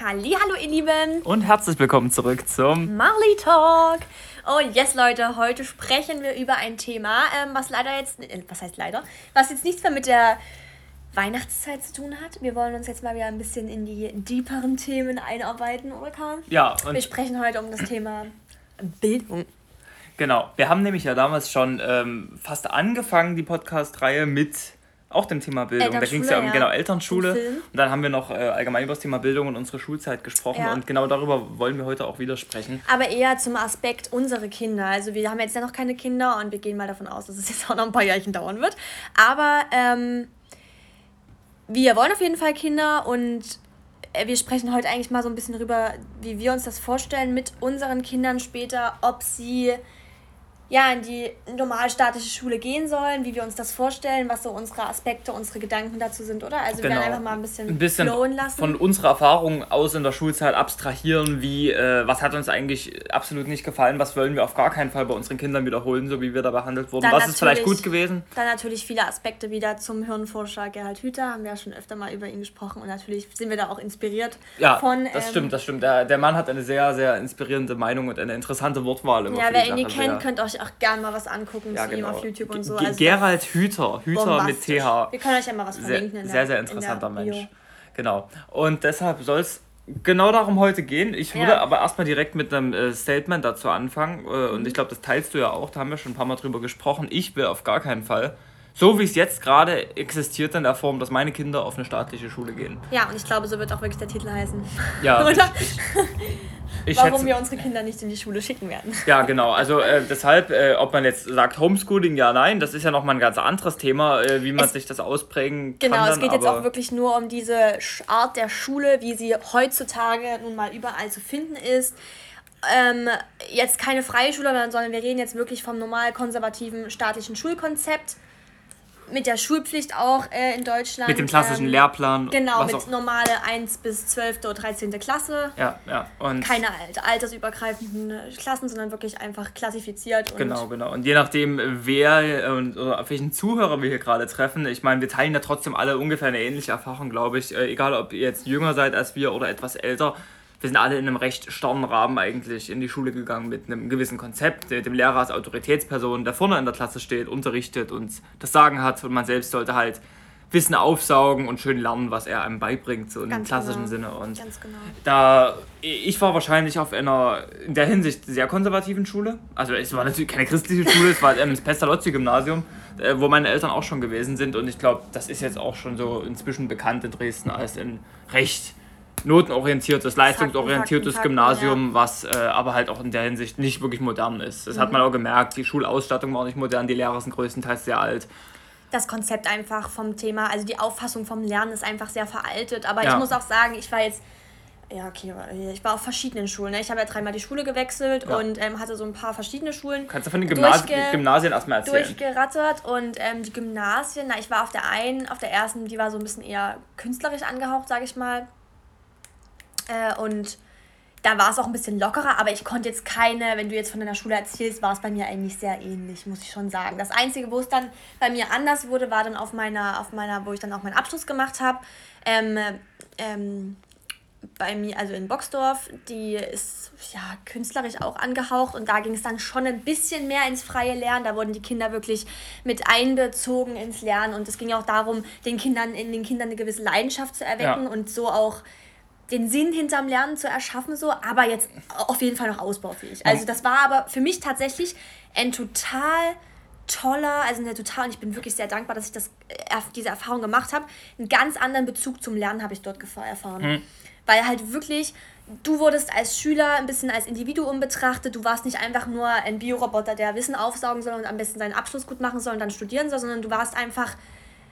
Hallo ihr Lieben und herzlich willkommen zurück zum Marley Talk. Oh yes Leute, heute sprechen wir über ein Thema, ähm, was leider jetzt, äh, was heißt leider, was jetzt nichts mehr mit der Weihnachtszeit zu tun hat. Wir wollen uns jetzt mal wieder ein bisschen in die deeperen Themen einarbeiten, oder Karl? Ja. Und wir sprechen heute um das Thema Bildung. Genau, wir haben nämlich ja damals schon ähm, fast angefangen, die Podcast-Reihe mit auch dem Thema Bildung. Da ging es ja um ja. genau Elternschule. Und dann haben wir noch äh, allgemein über das Thema Bildung und unsere Schulzeit gesprochen. Ja. Und genau darüber wollen wir heute auch wieder sprechen. Aber eher zum Aspekt unsere Kinder. Also wir haben jetzt ja noch keine Kinder und wir gehen mal davon aus, dass es jetzt auch noch ein paar Jährchen dauern wird. Aber ähm, wir wollen auf jeden Fall Kinder und äh, wir sprechen heute eigentlich mal so ein bisschen darüber, wie wir uns das vorstellen mit unseren Kindern später, ob sie ja, in die normalstaatliche Schule gehen sollen, wie wir uns das vorstellen, was so unsere Aspekte, unsere Gedanken dazu sind, oder? Also genau. wir werden genau. einfach mal ein bisschen, ein bisschen flowen lassen. Von unserer Erfahrung aus in der Schulzeit abstrahieren, wie, äh, was hat uns eigentlich absolut nicht gefallen, was wollen wir auf gar keinen Fall bei unseren Kindern wiederholen, so wie wir da behandelt wurden. Dann was ist vielleicht gut gewesen? Dann natürlich viele Aspekte wieder zum Hirnforscher Gerhard Hüther, haben wir ja schon öfter mal über ihn gesprochen und natürlich sind wir da auch inspiriert ja, von... das ähm, stimmt, das stimmt. Der, der Mann hat eine sehr, sehr inspirierende Meinung und eine interessante Wortwahl immer Ja, wer ihn nicht kennt, könnt euch auch gerne mal was angucken ja, zu genau. ihm auf YouTube und so. Also Gerald Hüther, Hüter mit TH. Wir können euch ja mal was verlinken. Sehr, sehr, sehr interessanter Mensch. Genau. Und deshalb soll es genau darum heute gehen. Ich würde ja. aber erstmal direkt mit einem äh, Statement dazu anfangen. Äh, und ich glaube, das teilst du ja auch. Da haben wir schon ein paar Mal drüber gesprochen. Ich will auf gar keinen Fall so wie es jetzt gerade existiert in der Form, dass meine Kinder auf eine staatliche Schule gehen. Ja, und ich glaube, so wird auch wirklich der Titel heißen. Ja. Oder? Ich, Warum schätze, wir unsere Kinder nicht in die Schule schicken werden. Ja, genau. Also äh, deshalb, äh, ob man jetzt sagt Homeschooling, ja, nein, das ist ja nochmal ein ganz anderes Thema, äh, wie man es, sich das ausprägen genau, kann. Genau, es geht jetzt auch wirklich nur um diese Art der Schule, wie sie heutzutage nun mal überall zu finden ist. Ähm, jetzt keine freie Schule, sondern wir reden jetzt wirklich vom normal konservativen staatlichen Schulkonzept mit der Schulpflicht auch äh, in Deutschland. Mit dem klassischen ähm, Lehrplan. Genau, mit normale 1 bis 12. oder 13. Klasse. Ja, ja. Und Keine altersübergreifenden Klassen, sondern wirklich einfach klassifiziert. genau, genau. Und je nachdem, wer und oder auf welchen Zuhörer wir hier gerade treffen, ich meine, wir teilen ja trotzdem alle ungefähr eine ähnliche Erfahrung, glaube ich. Äh, egal, ob ihr jetzt jünger seid als wir oder etwas älter wir sind alle in einem recht starren Rahmen eigentlich in die Schule gegangen mit einem gewissen Konzept, dem Lehrer als Autoritätsperson, der vorne in der Klasse steht, unterrichtet und das Sagen hat und man selbst sollte halt Wissen aufsaugen und schön lernen, was er einem beibringt, so Ganz im klassischen genau. Sinne. Und Ganz genau. da ich war wahrscheinlich auf einer in der Hinsicht sehr konservativen Schule. Also es war natürlich keine christliche Schule, es war das Pestalozzi-Gymnasium, äh, wo meine Eltern auch schon gewesen sind. Und ich glaube, das ist jetzt auch schon so inzwischen bekannt in Dresden als ein recht notenorientiertes, leistungsorientiertes Gymnasium, ja. was äh, aber halt auch in der Hinsicht nicht wirklich modern ist. Das mhm. hat man auch gemerkt. Die Schulausstattung war nicht modern, die Lehrer sind größtenteils sehr alt. Das Konzept einfach vom Thema, also die Auffassung vom Lernen ist einfach sehr veraltet. Aber ja. ich muss auch sagen, ich war jetzt ja, okay, ich war auf verschiedenen Schulen. Ne? Ich habe ja dreimal die Schule gewechselt ja. und ähm, hatte so ein paar verschiedene Schulen. Kannst du von den Gymnasi Gymnasien erstmal erzählen? Durchgerattert und ähm, die Gymnasien, na, ich war auf der einen, auf der ersten, die war so ein bisschen eher künstlerisch angehaucht, sage ich mal. Äh, und da war es auch ein bisschen lockerer, aber ich konnte jetzt keine, wenn du jetzt von deiner Schule erzählst, war es bei mir eigentlich sehr ähnlich, muss ich schon sagen. Das Einzige, wo es dann bei mir anders wurde, war dann auf meiner, auf meiner wo ich dann auch meinen Abschluss gemacht habe. Ähm, ähm, bei mir, also in Boxdorf, die ist ja künstlerisch auch angehaucht und da ging es dann schon ein bisschen mehr ins freie Lernen. Da wurden die Kinder wirklich mit einbezogen ins Lernen und es ging auch darum, den Kindern in den Kindern eine gewisse Leidenschaft zu erwecken ja. und so auch den Sinn hinterm Lernen zu erschaffen, so, aber jetzt auf jeden Fall noch ausbaufähig. Also das war aber für mich tatsächlich ein total toller, also eine total, und ich bin wirklich sehr dankbar, dass ich das, äh, diese Erfahrung gemacht habe. Einen ganz anderen Bezug zum Lernen habe ich dort erfahren. Mhm. Weil halt wirklich, du wurdest als Schüler ein bisschen als Individuum betrachtet. Du warst nicht einfach nur ein Bioroboter, der Wissen aufsaugen soll und am besten seinen Abschluss gut machen soll und dann studieren soll, sondern du warst einfach,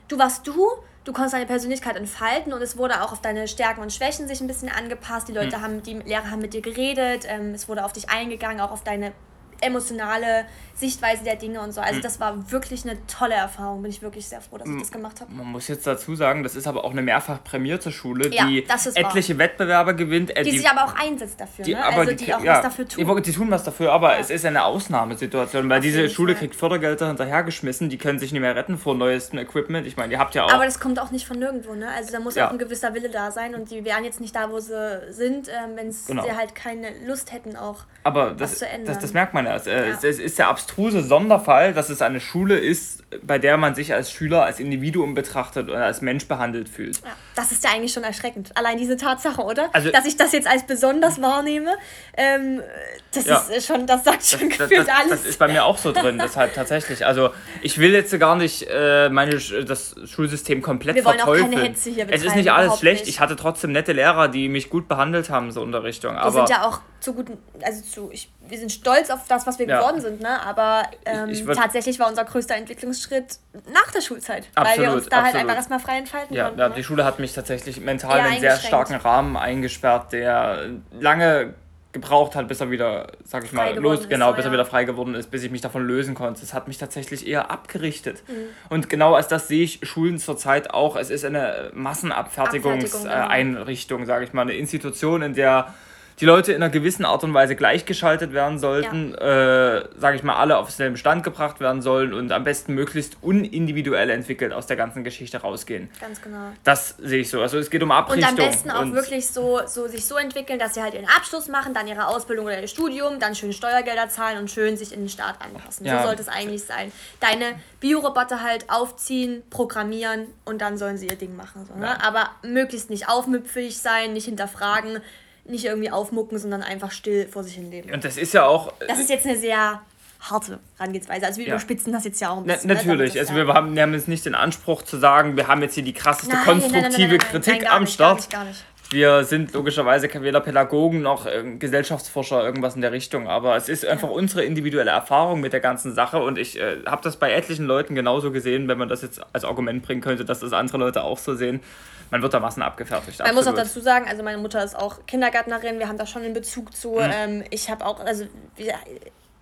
du warst du du konntest deine Persönlichkeit entfalten und es wurde auch auf deine Stärken und Schwächen sich ein bisschen angepasst. Die Leute mhm. haben, die Lehrer haben mit dir geredet, ähm, es wurde auf dich eingegangen, auch auf deine emotionale Sichtweise der Dinge und so. Also Mhm. das war wirklich eine tolle Erfahrung. Bin ich wirklich sehr froh, dass ich das gemacht habe. Man muss jetzt dazu sagen, das ist aber auch eine mehrfach prämierte Schule, Ja, die ist wahr. etliche Wettbewerbe gewinnt. Äh, Die, sich aber auch einsetzt dafür, die, ne? also die, die, auch ja, was dafür tun. Die, die tun was dafür, aber es ist eine Ausnahmesituation, weil diese jeden Schule kriegt Fördergelder hinterhergeschmissen, die können sich nicht mehr retten vor neuestem Equipment. Ich meine, ihr habt ja auch. Aber das kommt auch nicht von nirgendwo, ne? Also da muss Ja. auch ein gewisser Wille da sein und die wären jetzt nicht da, wo sie sind, ähm, wenn Genau. sie halt keine Lust hätten auch. Aber das, zu ändern. das, das merkt man ja. Es, äh, Ja. es, es ist der abstruse Sonderfall, dass es eine Schule ist, bei der man sich als Schüler, als Individuum betrachtet oder als Mensch behandelt fühlt. Ja, das ist ja eigentlich schon erschreckend. Allein diese Tatsache, oder? Also- Dass ich das jetzt als besonders wahrnehme, ähm, das Ja. ist äh, schon, das sagt schon Das, gefühlt das, alles. das ist bei mir auch so drin, deshalb tatsächlich. Also ich will jetzt gar nicht äh, meine, das Schulsystem komplett Wir wollen auch keine verteufeln. Hetze hier es ist nicht alles schlecht. nicht. Ich hatte trotzdem nette Lehrer, die mich gut behandelt haben, so in der Richtung. wir sind ja auch zu guten, also zu, ich, wir sind stolz auf das, was wir Ja. geworden sind, ne? Aber ähm, Ich- ich würd- tatsächlich war unser größter Entwicklungsschritt nach der Schulzeit. weil wir Absolut, uns da halt absolut. einfach erstmal frei entfalten Ja, konnten. ja, ne? die Schule hat mich tatsächlich mental in einen sehr starken Rahmen eingesperrt, der lange gebraucht hat, bis er wieder, sag ich mal, Frei geworden los, ist, genau, so, bis er wieder frei geworden ist, bis ich mich davon lösen konnte. Es hat mich tatsächlich eher abgerichtet. Mhm. Und genau als das sehe ich Schulen zurzeit auch. Es ist eine Abfertigung. Massenabfertigungseinrichtung, sage ich mal, eine Institution, in der die Leute in einer gewissen Art und Weise gleichgeschaltet werden sollten, äh, sage ich mal, alle auf denselben Stand gebracht werden sollen und am besten möglichst unindividuell entwickelt aus der ganzen Geschichte rausgehen. Ganz genau. Das sehe ich so. Also es geht um Und Abrichtung. am besten auch und- wirklich so, so sich so entwickeln, dass sie halt ihren Abschluss machen, dann ihre Ausbildung oder ihr Studium, dann schön Steuergelder zahlen und schön sich in den Staat anpassen. Ja. So sollte es eigentlich sein. Deine Bioroboter halt aufziehen, programmieren und dann sollen sie ihr Ding machen. So, ne? Ja. Aber möglichst nicht aufmüpfig sein, nicht hinterfragen, nicht irgendwie aufmucken, sondern einfach still vor sich hin leben. Und das ist ja auch. Das ist jetzt eine sehr harte Herangehensweise. Also wir Ja. überspitzen das jetzt ja auch ein Na, bisschen. ne, natürlich, also ja- wir haben, wir haben jetzt nicht den Anspruch zu sagen, wir haben jetzt hier die krasseste Nein, konstruktive nein, nein, Kritik gar am nicht, gar Start. nicht, gar nicht. Wir sind logischerweise weder Pädagogen noch äh, Gesellschaftsforscher, irgendwas in der Richtung. Aber es ist einfach unsere individuelle Erfahrung mit der ganzen Sache. Und ich äh, habe das bei etlichen Leuten genauso gesehen, wenn man das jetzt als Argument bringen könnte, dass das andere Leute auch so sehen. Man wird da Massen abgefertigt. Man muss auch dazu sagen, also meine Mutter ist auch Kindergärtnerin, wir haben da schon einen Bezug zu. Mhm. Ähm, ich habe auch, also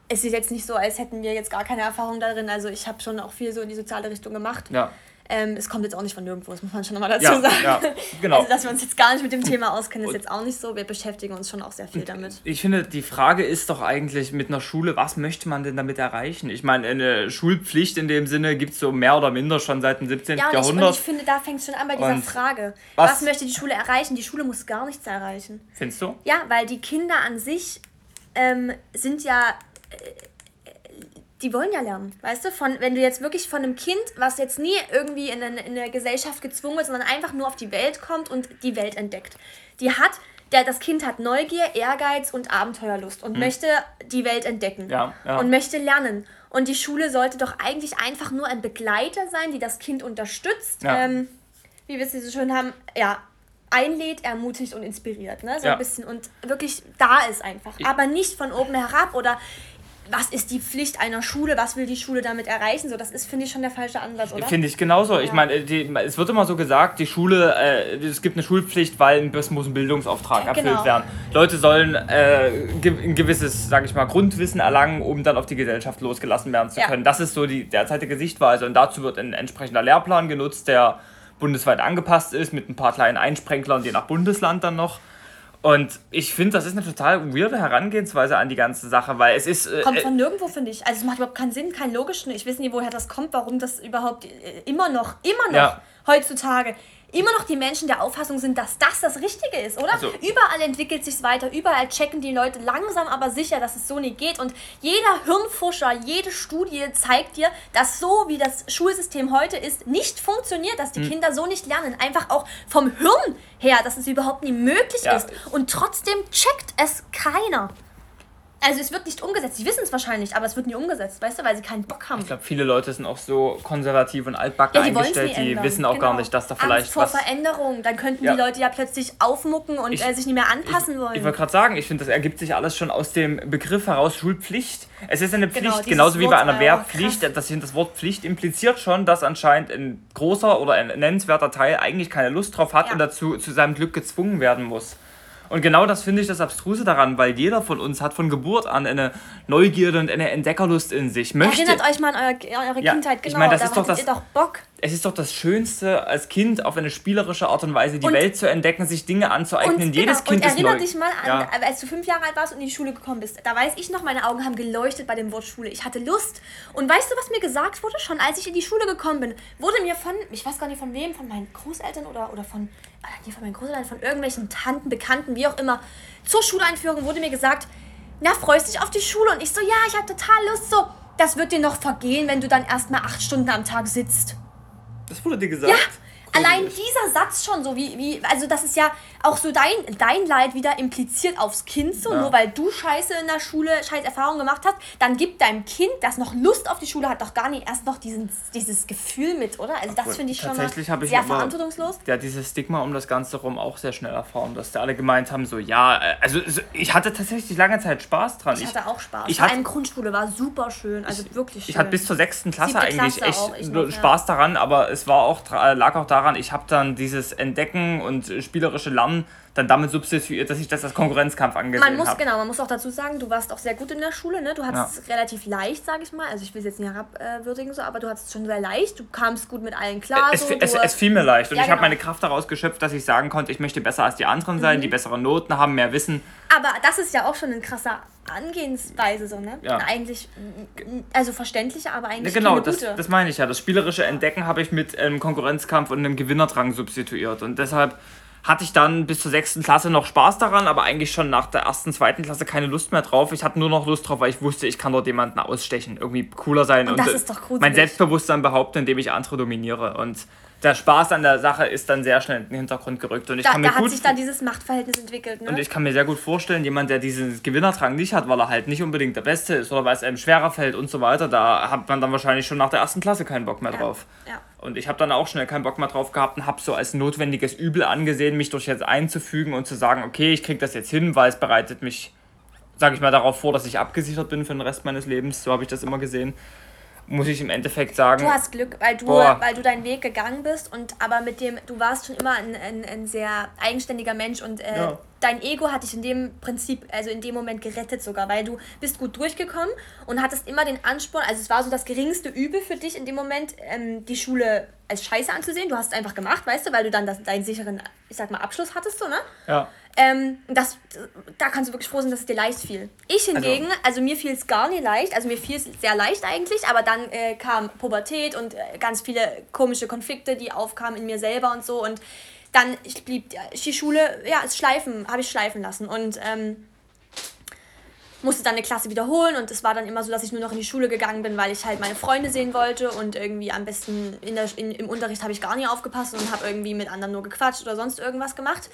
es ist jetzt nicht so, als hätten wir jetzt gar keine Erfahrung darin. Also ich habe schon auch viel so in die soziale Richtung gemacht. Ja, Ähm, es kommt jetzt auch nicht von nirgendwo, das muss man schon nochmal dazu ja, sagen. ja, genau. Also dass wir uns jetzt gar nicht mit dem Thema auskennen, ist jetzt auch nicht so. Wir beschäftigen uns schon auch sehr viel damit. Ich finde, die Frage ist doch eigentlich mit einer Schule, was möchte man denn damit erreichen? Ich meine, eine Schulpflicht in dem Sinne gibt es so mehr oder minder schon seit dem 17. Ja, und ich, und Jahrhundert. ich finde, da fängt es schon an bei dieser Und Frage. Was? was- möchte die Schule erreichen? Die Schule muss gar nichts erreichen. Findest du? Ja, weil die Kinder an sich ähm, sind ja. Die wollen ja lernen, weißt du? Von, wenn du jetzt wirklich von einem Kind, was jetzt nie irgendwie in eine, in eine Gesellschaft gezwungen wird, sondern einfach nur auf die Welt kommt und die Welt entdeckt. Die hat, der, das Kind hat Neugier, Ehrgeiz und Abenteuerlust und möchte die Welt entdecken. Mhm. Ja, ja. Und möchte lernen. Und die Schule sollte doch eigentlich einfach nur ein Begleiter sein, die das Kind unterstützt. Ja. Ähm, wie wir es so schön haben, ja, einlädt, ermutigt und inspiriert, ne? So Ja. ein bisschen und wirklich da ist einfach. Aber nicht von oben herab oder was ist die Pflicht einer Schule, was will die Schule damit erreichen? So, das ist, finde ich, schon der falsche Ansatz, oder? Finde ich genauso. Ich Ja. meine, die, es wird immer so gesagt, die Schule, äh, es gibt eine Schulpflicht, weil es muss ein Bildungsauftrag Genau. erfüllt werden. Leute sollen äh, ein gewisses, sage ich mal, Grundwissen erlangen, um dann auf die Gesellschaft losgelassen werden zu Ja. können. Das ist so die derzeitige Sichtweise. Und dazu wird ein entsprechender Lehrplan genutzt, der bundesweit angepasst ist, mit ein paar kleinen Einsprenklern, je nach Bundesland dann noch. Und ich finde, das ist eine total weirde Herangehensweise an die ganze Sache, weil es ist. Äh, Kommt äh, von nirgendwo, finde ich. Also es macht überhaupt keinen Sinn, keinen logischen. Ich weiß nicht, woher das kommt, warum das überhaupt äh, immer noch, immer noch Ja. heutzutage immer noch die Menschen der Auffassung sind, dass das das Richtige ist, oder? Also- überall entwickelt sich weiter, überall checken die Leute langsam aber sicher, dass es so nicht geht. Und jeder Hirnfuscher, jede Studie zeigt dir, dass so wie das Schulsystem heute ist, nicht funktioniert, dass Hm. die Kinder so nicht lernen. Einfach auch vom Hirn her, dass es überhaupt nie möglich Ja. ist. Und trotzdem checkt es keiner. Also es wird nicht umgesetzt. Sie wissen es wahrscheinlich, aber es wird nie umgesetzt, weißt du, weil sie keinen Bock haben. ich glaube, viele Leute sind auch so konservativ und altbacken Ja, eingestellt, die wissen auch gar Genau. nicht, dass da Angst vielleicht vor was. Veränderung. Dann könnten Ja. die Leute ja plötzlich aufmucken und Ich- äh, sich nicht mehr anpassen wollen. Ich wollte gerade sagen, ich finde, das ergibt sich alles schon aus dem Begriff heraus Schulpflicht. Es ist eine Pflicht, Genau, genauso wie bei Wort, einer äh, Wehrpflicht. krass. Das, das Wort Pflicht impliziert schon, dass anscheinend ein großer oder ein nennenswerter Teil eigentlich keine Lust drauf hat Ja. und dazu zu seinem Glück gezwungen werden muss. Und genau das finde ich das Abstruse daran, weil jeder von uns hat von Geburt an eine Neugierde und eine Entdeckerlust in sich. Möchte, Erinnert euch mal an eure, eure Ja, Kindheit, ich genau. meine, das da ist doch das- ihr doch Bock. Es ist doch das Schönste, als Kind auf eine spielerische Art und Weise die Und- Welt zu entdecken, sich Dinge anzueignen. Und, Jedes genau, Kind und ist erinnere neu. dich mal an, Ja. als du fünf Jahre alt warst und in die Schule gekommen bist. Da weiß ich noch, meine Augen haben geleuchtet bei dem Wort Schule. Ich hatte Lust. Und weißt du, was mir gesagt wurde? Schon als ich in die Schule gekommen bin, wurde mir von, ich weiß gar nicht von wem, von meinen Großeltern oder, oder von, ah, nee, von meinen Großeltern, von irgendwelchen Tanten, Bekannten, wie auch immer, zur Schuleinführung wurde mir gesagt, na, freust dich auf die Schule? Und ich so, ja, ich habe total Lust. So, das wird dir noch vergehen, wenn du dann erstmal acht Stunden am Tag sitzt. Das wurde dir gesagt? Ja, allein dieser Satz schon so, wie, wie, also das ist ja auch so dein, dein Leid wieder impliziert aufs Kind so, Ja. nur weil du Scheiße in der Schule, scheiß Erfahrungen gemacht hast, dann gibt deinem Kind, das noch Lust auf die Schule hat, doch gar nicht erst noch diesen, dieses Gefühl mit, oder? Also das finde ich schon mal Tatsächlich habe ich sehr verantwortungslos. hat dieses Stigma um das Ganze rum auch sehr schnell erfahren, dass da alle gemeint haben, so ja, äh, also so, ich hatte tatsächlich lange Zeit Spaß dran. Ich hatte auch Spaß. ich hatte- allem Grundschule war super schön, also wirklich schön. Ich hatte bis zur sechsten Klasse Siebte eigentlich Klasse echt ich ja. Spaß daran, aber es war auch lag auch daran, ich habe dann dieses Entdecken und spielerische Lernen dann damit substituiert, dass ich das als Konkurrenzkampf angesehen man muss, habe. genau, man muss auch dazu sagen, du warst auch sehr gut in der Schule, ne? Du hattest es relativ leicht, sag ich mal. Also ich will es jetzt nicht herabwürdigen, so, aber du hattest es schon sehr leicht. Du kamst gut mit allen klar. Es, so, es, es fiel mir leicht und Ja, ich habe genau. Mhm. meine Kraft daraus geschöpft, dass ich sagen konnte, ich möchte besser als die anderen sein, die bessere Noten haben, mehr Wissen. Aber das ist ja auch schon eine krasse Angehensweise, so, ne? Ja. Eigentlich, mm, also verständliche, aber Ja, eigentlich genau, keine das, das meine ich ja. Das spielerische Entdecken habe ich mit einem Konkurrenzkampf und einem Gewinnerdrang substituiert. Und deshalb hatte ich dann bis zur sechsten Klasse noch Spaß daran, aber eigentlich schon nach der ersten, zweiten Klasse keine Lust mehr drauf. Ich hatte nur noch Lust drauf, weil ich wusste, ich kann dort jemanden ausstechen, irgendwie cooler sein Und das äh, ist doch gruselig. mein Selbstbewusstsein behaupten, indem ich andere dominiere. Und der Spaß an der Sache ist dann sehr schnell in den Hintergrund gerückt. Und ich da kann mir da hat gut sich dann dieses Machtverhältnis entwickelt, ne? und ich kann mir sehr gut vorstellen, jemand, der diesen Gewinnerdrang nicht hat, weil er halt nicht unbedingt der Beste ist oder weil es einem schwerer fällt und so weiter, da hat man dann wahrscheinlich schon nach der ersten Klasse keinen Bock mehr drauf. ja. Und ich habe dann auch schnell keinen Bock mehr drauf gehabt und habe so als notwendiges Übel angesehen, mich durch jetzt einzufügen und zu sagen, okay, ich kriege das jetzt hin, weil es bereitet mich, sage ich mal, darauf vor, dass ich abgesichert bin für den Rest meines Lebens. So habe ich das immer gesehen. Muss ich im Endeffekt sagen. Du hast Glück, weil du, Boah. weil du deinen Weg gegangen bist und aber mit dem, du warst schon immer ein, ein, ein sehr eigenständiger Mensch und äh, Ja. dein Ego hat dich in dem Prinzip, also in dem Moment gerettet sogar, weil du bist gut durchgekommen und hattest immer den Ansporn, also es war so das geringste Übel für dich in dem Moment, ähm, die Schule als Scheiße anzusehen. Du hast es einfach gemacht, weißt du, weil du dann das, deinen sicheren, ich sag mal, Abschluss hattest, so, ne? ja. Ähm, das, da kannst du wirklich froh sein, dass es dir leicht fiel. Ich hingegen, also, mir fiel es gar nicht leicht, also mir fiel es sehr leicht eigentlich, aber dann äh, kam Pubertät und äh, ganz viele komische Konflikte, die aufkamen in mir selber und so und dann ich blieb ja, die Schule, ja, es schleifen, habe ich schleifen lassen und ähm, musste dann eine Klasse wiederholen und es war dann immer so, dass ich nur noch in die Schule gegangen bin, weil ich halt meine Freunde sehen wollte und irgendwie am besten in der, in, im Unterricht habe ich gar nicht aufgepasst und habe irgendwie mit anderen nur gequatscht oder sonst irgendwas gemacht.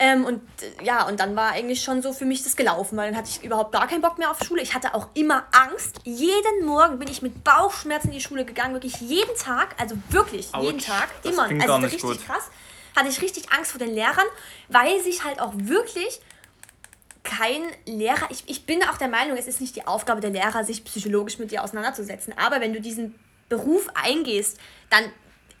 Ähm, und äh, ja, und dann war eigentlich schon so für mich das gelaufen, weil dann hatte ich überhaupt gar keinen Bock mehr auf Schule. Ich hatte auch immer Angst. Jeden Morgen bin ich mit Bauchschmerzen in die Schule gegangen, wirklich jeden Tag, also wirklich jeden Autsch, Tag, das immer. Also richtig gut. krass. Hatte ich richtig Angst vor den Lehrern, weil sich halt auch wirklich kein Lehrer, ich, ich bin auch der Meinung, es ist nicht die Aufgabe der Lehrer, sich psychologisch mit dir auseinanderzusetzen. Aber wenn du diesen Beruf eingehst, dann,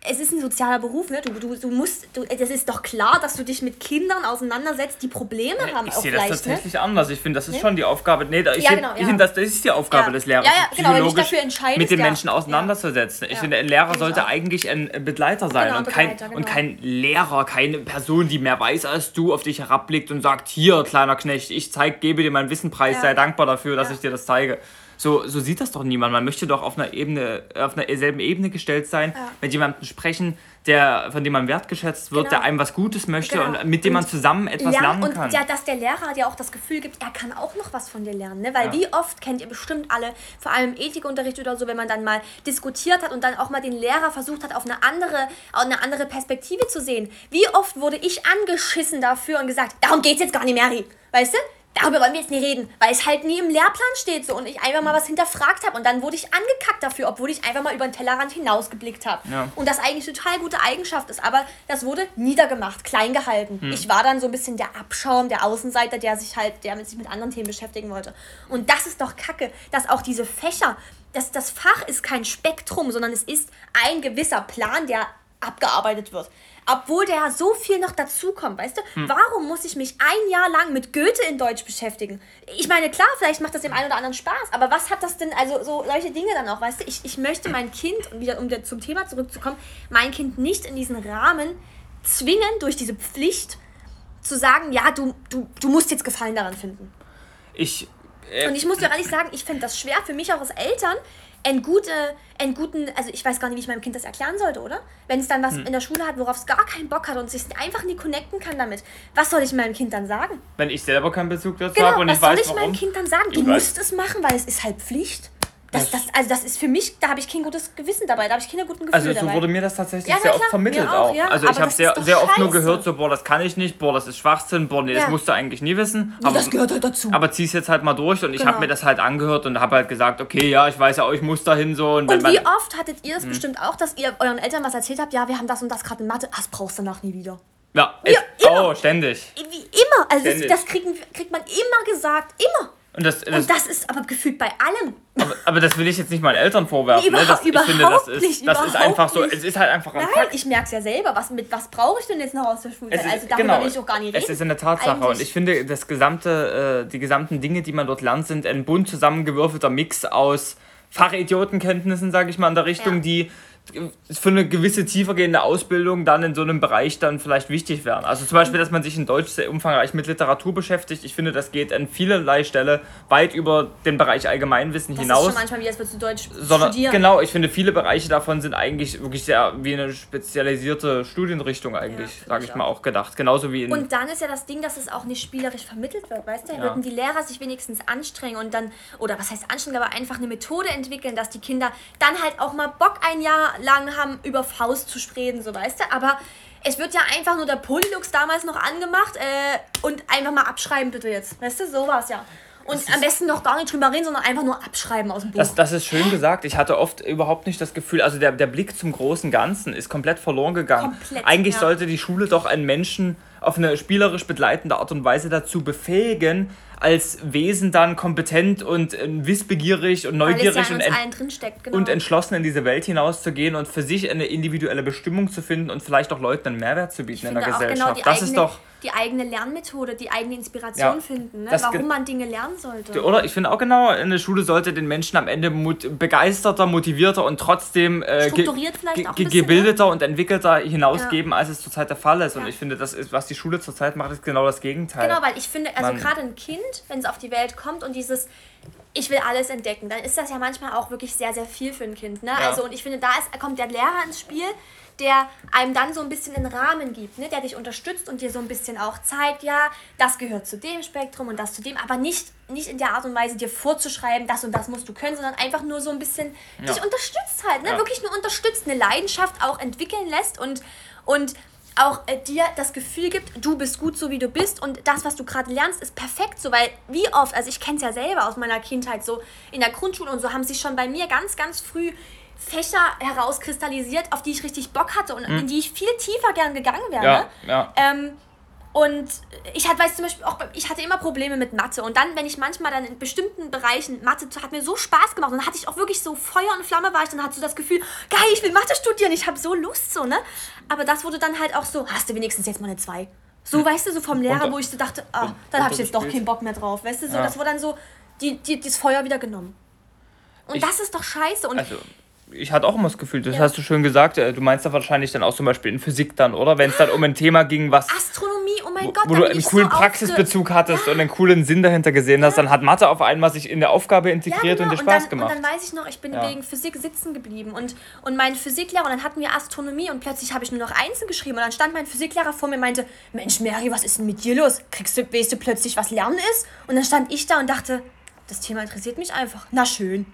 es ist ein sozialer Beruf, ne? Du, du, du musst, du, das ist doch klar, dass du dich mit Kindern auseinandersetzt, die Probleme haben Ich sehe das vielleicht, ne? tatsächlich anders. Ich finde, das ist schon die Aufgabe. Nee, da- ich Ja, genau, ich ja. finde, das, das ist die Aufgabe Ja. des Lehrers. Ja, ja, genau, wenn psychologisch dafür entscheidest, mit den ja. Menschen auseinanderzusetzen. Ich Ja. finde, ein Lehrer ich sollte eigentlich ein Begleiter sein Genau, und, kein, Begleiter, und genau. kein Lehrer, keine Person, die mehr weiß als du, auf dich herabblickt und sagt, hier, kleiner Knecht, ich zeig, gebe dir meinen Wissenpreis, Ja. sei dankbar dafür, dass Ja. ich dir das zeige. So, so sieht das doch niemand. Man möchte doch auf einer Ebene, auf einer selben Ebene gestellt sein, Ja. mit jemandem sprechen, der, von dem man wertgeschätzt wird, Genau. der einem was Gutes möchte Genau. und mit dem man Und zusammen etwas ja, lernen und kann. ja, dass der Lehrer dir auch das Gefühl gibt, er kann auch noch was von dir lernen. Ne? Weil Ja. wie oft kennt ihr bestimmt alle, vor allem im Ethikunterricht oder so, wenn man dann mal diskutiert hat und dann auch mal den Lehrer versucht hat, auf eine andere, auf eine andere Perspektive zu sehen. Wie oft wurde ich angeschissen dafür und gesagt, darum geht's jetzt gar nicht, Mary. Weißt du? Darüber wollen wir jetzt nicht reden, weil es halt nie im Lehrplan steht so und ich einfach mal was hinterfragt habe und dann wurde ich angekackt dafür, obwohl ich einfach mal über den Tellerrand hinausgeblickt habe. Ja. Und das eigentlich eine total gute Eigenschaft ist, aber das wurde niedergemacht, klein gehalten. Hm. Ich war dann so ein bisschen der Abschaum, der Außenseiter, der sich halt, der sich mit anderen Themen beschäftigen wollte. Und das ist doch Kacke, dass auch diese Fächer, dass das Fach ist kein Spektrum, sondern es ist ein gewisser Plan, der abgearbeitet wird. Obwohl da so viel noch dazukommt, weißt du? Hm. Warum muss ich mich ein Jahr lang mit Goethe in Deutsch beschäftigen? Ich meine, klar, vielleicht macht das dem einen oder anderen Spaß, aber was hat das denn, also so solche Dinge dann auch, weißt du? Ich, ich möchte mein Kind, und wieder um zum Thema zurückzukommen, mein Kind nicht in diesen Rahmen zwingen, durch diese Pflicht zu sagen, ja, du, du, du musst jetzt Gefallen daran finden. Ich. Äh, und ich muss dir ehrlich sagen, ich finde das schwer für mich auch als Eltern, einen, gute, einen guten, also ich weiß gar nicht, wie ich meinem Kind das erklären sollte, oder? Wenn es dann was hm. in der Schule hat, worauf es gar keinen Bock hat und sich einfach nie connecten kann damit, was soll ich meinem Kind dann sagen? Wenn ich selber keinen Bezug dazu genau, habe und ich weiß, warum. was soll ich meinem Kind dann sagen? Du musst es machen, weil es ist halt Pflicht. Das, das, also das ist für mich, da habe ich kein gutes Gewissen dabei, da habe ich keine guten Gefühle Also so dabei. wurde mir das tatsächlich ja, sehr klar, oft vermittelt auch. auch. Ja, also ich habe sehr, sehr oft nur gehört, so, boah, das kann ich nicht, boah, das ist Schwachsinn, boah, nee, ja. das musst du eigentlich nie wissen. Nee, aber, das gehört halt dazu. Aber zieh es jetzt halt mal durch und ich habe genau. mir das halt angehört und habe halt gesagt, okay, ja, ich weiß ja ich muss dahin so. Und, und wie oft hattet ihr das hm. bestimmt auch, dass ihr euren Eltern was erzählt habt, ja, wir haben das und das gerade in Mathe, das brauchst du danach nie wieder. Ja, ja immer. oh, ständig. Wie immer, also das, das kriegt, kriegt man immer gesagt, immer. Und das, das, und das ist aber gefühlt bei allem. Aber, aber, das will ich jetzt nicht meinen Eltern vorwerfen. Nee, ne? das, überhaupt finde, das ist, nicht. Das ist einfach so. Es ist halt einfach ein Nein, Fakt. ich merke es ja selber. Was, mit was brauche ich denn jetzt noch aus der Schule? also darüber genau, will ich auch gar nicht reden. Es ist eine Tatsache. Eigentlich. Und ich finde, das gesamte, äh, die gesamten Dinge, die man dort lernt, sind ein bunt zusammengewürfelter Mix aus Fachidiotenkenntnissen, sage ich mal, in der Richtung, ja. die für eine gewisse tiefergehende Ausbildung dann in so einem Bereich dann vielleicht wichtig wären. Also zum Beispiel, dass man sich in Deutsch sehr umfangreich mit Literatur beschäftigt. Ich finde, das geht an vielerlei Stelle weit über den Bereich Allgemeinwissen das hinaus. Das ist schon manchmal wie, als würdest du Deutsch sondern, studieren. Genau, ich finde, viele Bereiche davon sind eigentlich wirklich sehr wie eine spezialisierte Studienrichtung eigentlich, ja, sage ich, ich mal, auch gedacht. Genauso wie in Und dann ist ja das Ding, dass es auch nicht spielerisch vermittelt wird, weißt du? Ja. Würden die Lehrer sich wenigstens anstrengen und dann, oder was heißt anstrengen, aber einfach eine Methode entwickeln, dass die Kinder dann halt auch mal Bock ein Jahr lang haben, über Faust zu sprechen, so weißt du. Aber es wird ja einfach nur der Polylux damals noch angemacht äh, und einfach mal abschreiben bitte jetzt. Weißt du, so war es ja. Und am besten noch gar nicht drüber reden, sondern einfach nur abschreiben aus dem Buch. Das, das ist schön gesagt. Ich hatte oft überhaupt nicht das Gefühl, also der, der Blick zum großen Ganzen ist komplett verloren gegangen. Komplett, Eigentlich ja. sollte die Schule doch einen Menschen auf eine spielerisch begleitende Art und Weise dazu befähigen, als Wesen dann kompetent und äh, wissbegierig und neugierig ja und, ent genau. und entschlossen in diese Welt hinauszugehen und für sich eine individuelle Bestimmung zu finden und vielleicht auch Leuten einen Mehrwert zu bieten in der genau Gesellschaft. Genau das eigene, ist doch die eigene Lernmethode, die eigene Inspiration ja, finden, ne? warum man Dinge lernen sollte. Oder ich finde auch genau, eine Schule sollte den Menschen am Ende mut begeisterter, motivierter und trotzdem äh, ge ge gebildeter ne? und entwickelter hinausgeben, ja. als es zurzeit der Fall ist. Und ich finde, das ist, was die Schule zurzeit macht, ist genau das Gegenteil. Genau, weil ich finde, also gerade ein Kind, wenn es auf die Welt kommt und dieses ich will alles entdecken, dann ist das ja manchmal auch wirklich sehr, sehr viel für ein Kind. Ne? Ja. Also, und ich finde, da ist, kommt der Lehrer ins Spiel, der einem dann so ein bisschen einen Rahmen gibt, ne? der dich unterstützt und dir so ein bisschen auch zeigt, ja, das gehört zu dem Spektrum und das zu dem, aber nicht, nicht in der Art und Weise dir vorzuschreiben, das und das musst du können, sondern einfach nur so ein bisschen ja. dich unterstützt halt, ne? Ja. wirklich nur unterstützt, eine Leidenschaft auch entwickeln lässt und, und auch äh, dir das Gefühl gibt, du bist gut so wie du bist und das, was du gerade lernst, ist perfekt so, weil wie oft, also ich kenne es ja selber aus meiner Kindheit so in der Grundschule und so haben sich schon bei mir ganz, ganz früh Fächer herauskristallisiert, auf die ich richtig Bock hatte und mhm. in die ich viel tiefer gern gegangen wäre. Ja, ja. Ähm, und ich hatte, weiß zum Beispiel auch, ich hatte immer Probleme mit Mathe. Und dann, wenn ich manchmal dann in bestimmten Bereichen Mathe hat mir so Spaß gemacht. Und dann hatte ich auch wirklich so Feuer und Flamme war ich. Dann hatte so das Gefühl, geil, ich will Mathe studieren, ich habe so Lust so, ne? Aber das wurde dann halt auch so, hast du wenigstens jetzt mal eine 2. So, weißt du, so vom Lehrer, und, wo ich so dachte, ah, dann habe ich jetzt doch keinen Bock mehr drauf. Weißt du, so, ja. das wurde dann so, die, die, das Feuer wieder genommen. Und ich, das ist doch scheiße. Und also, ich hatte auch immer das Gefühl, das ja. hast du schön gesagt, äh, du meinst da wahrscheinlich dann auch zum Beispiel in Physik dann, oder? Wenn es dann um ein Thema ging, was. Astronomie, oh mein Gott, wo du einen coolen so Praxisbezug hattest ja. und einen coolen Sinn dahinter gesehen hast, dann hat Mathe auf einmal sich in der Aufgabe integriert ja, genau. und dir Spaß und dann, gemacht. Und dann weiß ich noch, ich bin wegen Physik sitzen geblieben und, und mein Physiklehrer, und dann hatten wir Astronomie und plötzlich habe ich nur noch Einzel geschrieben und dann stand mein Physiklehrer vor mir und meinte, Mensch Mary, was ist denn mit dir los? Kriegst du, weißt du plötzlich, was Lernen ist? Und dann stand ich da und dachte, das Thema interessiert mich einfach. Na schön.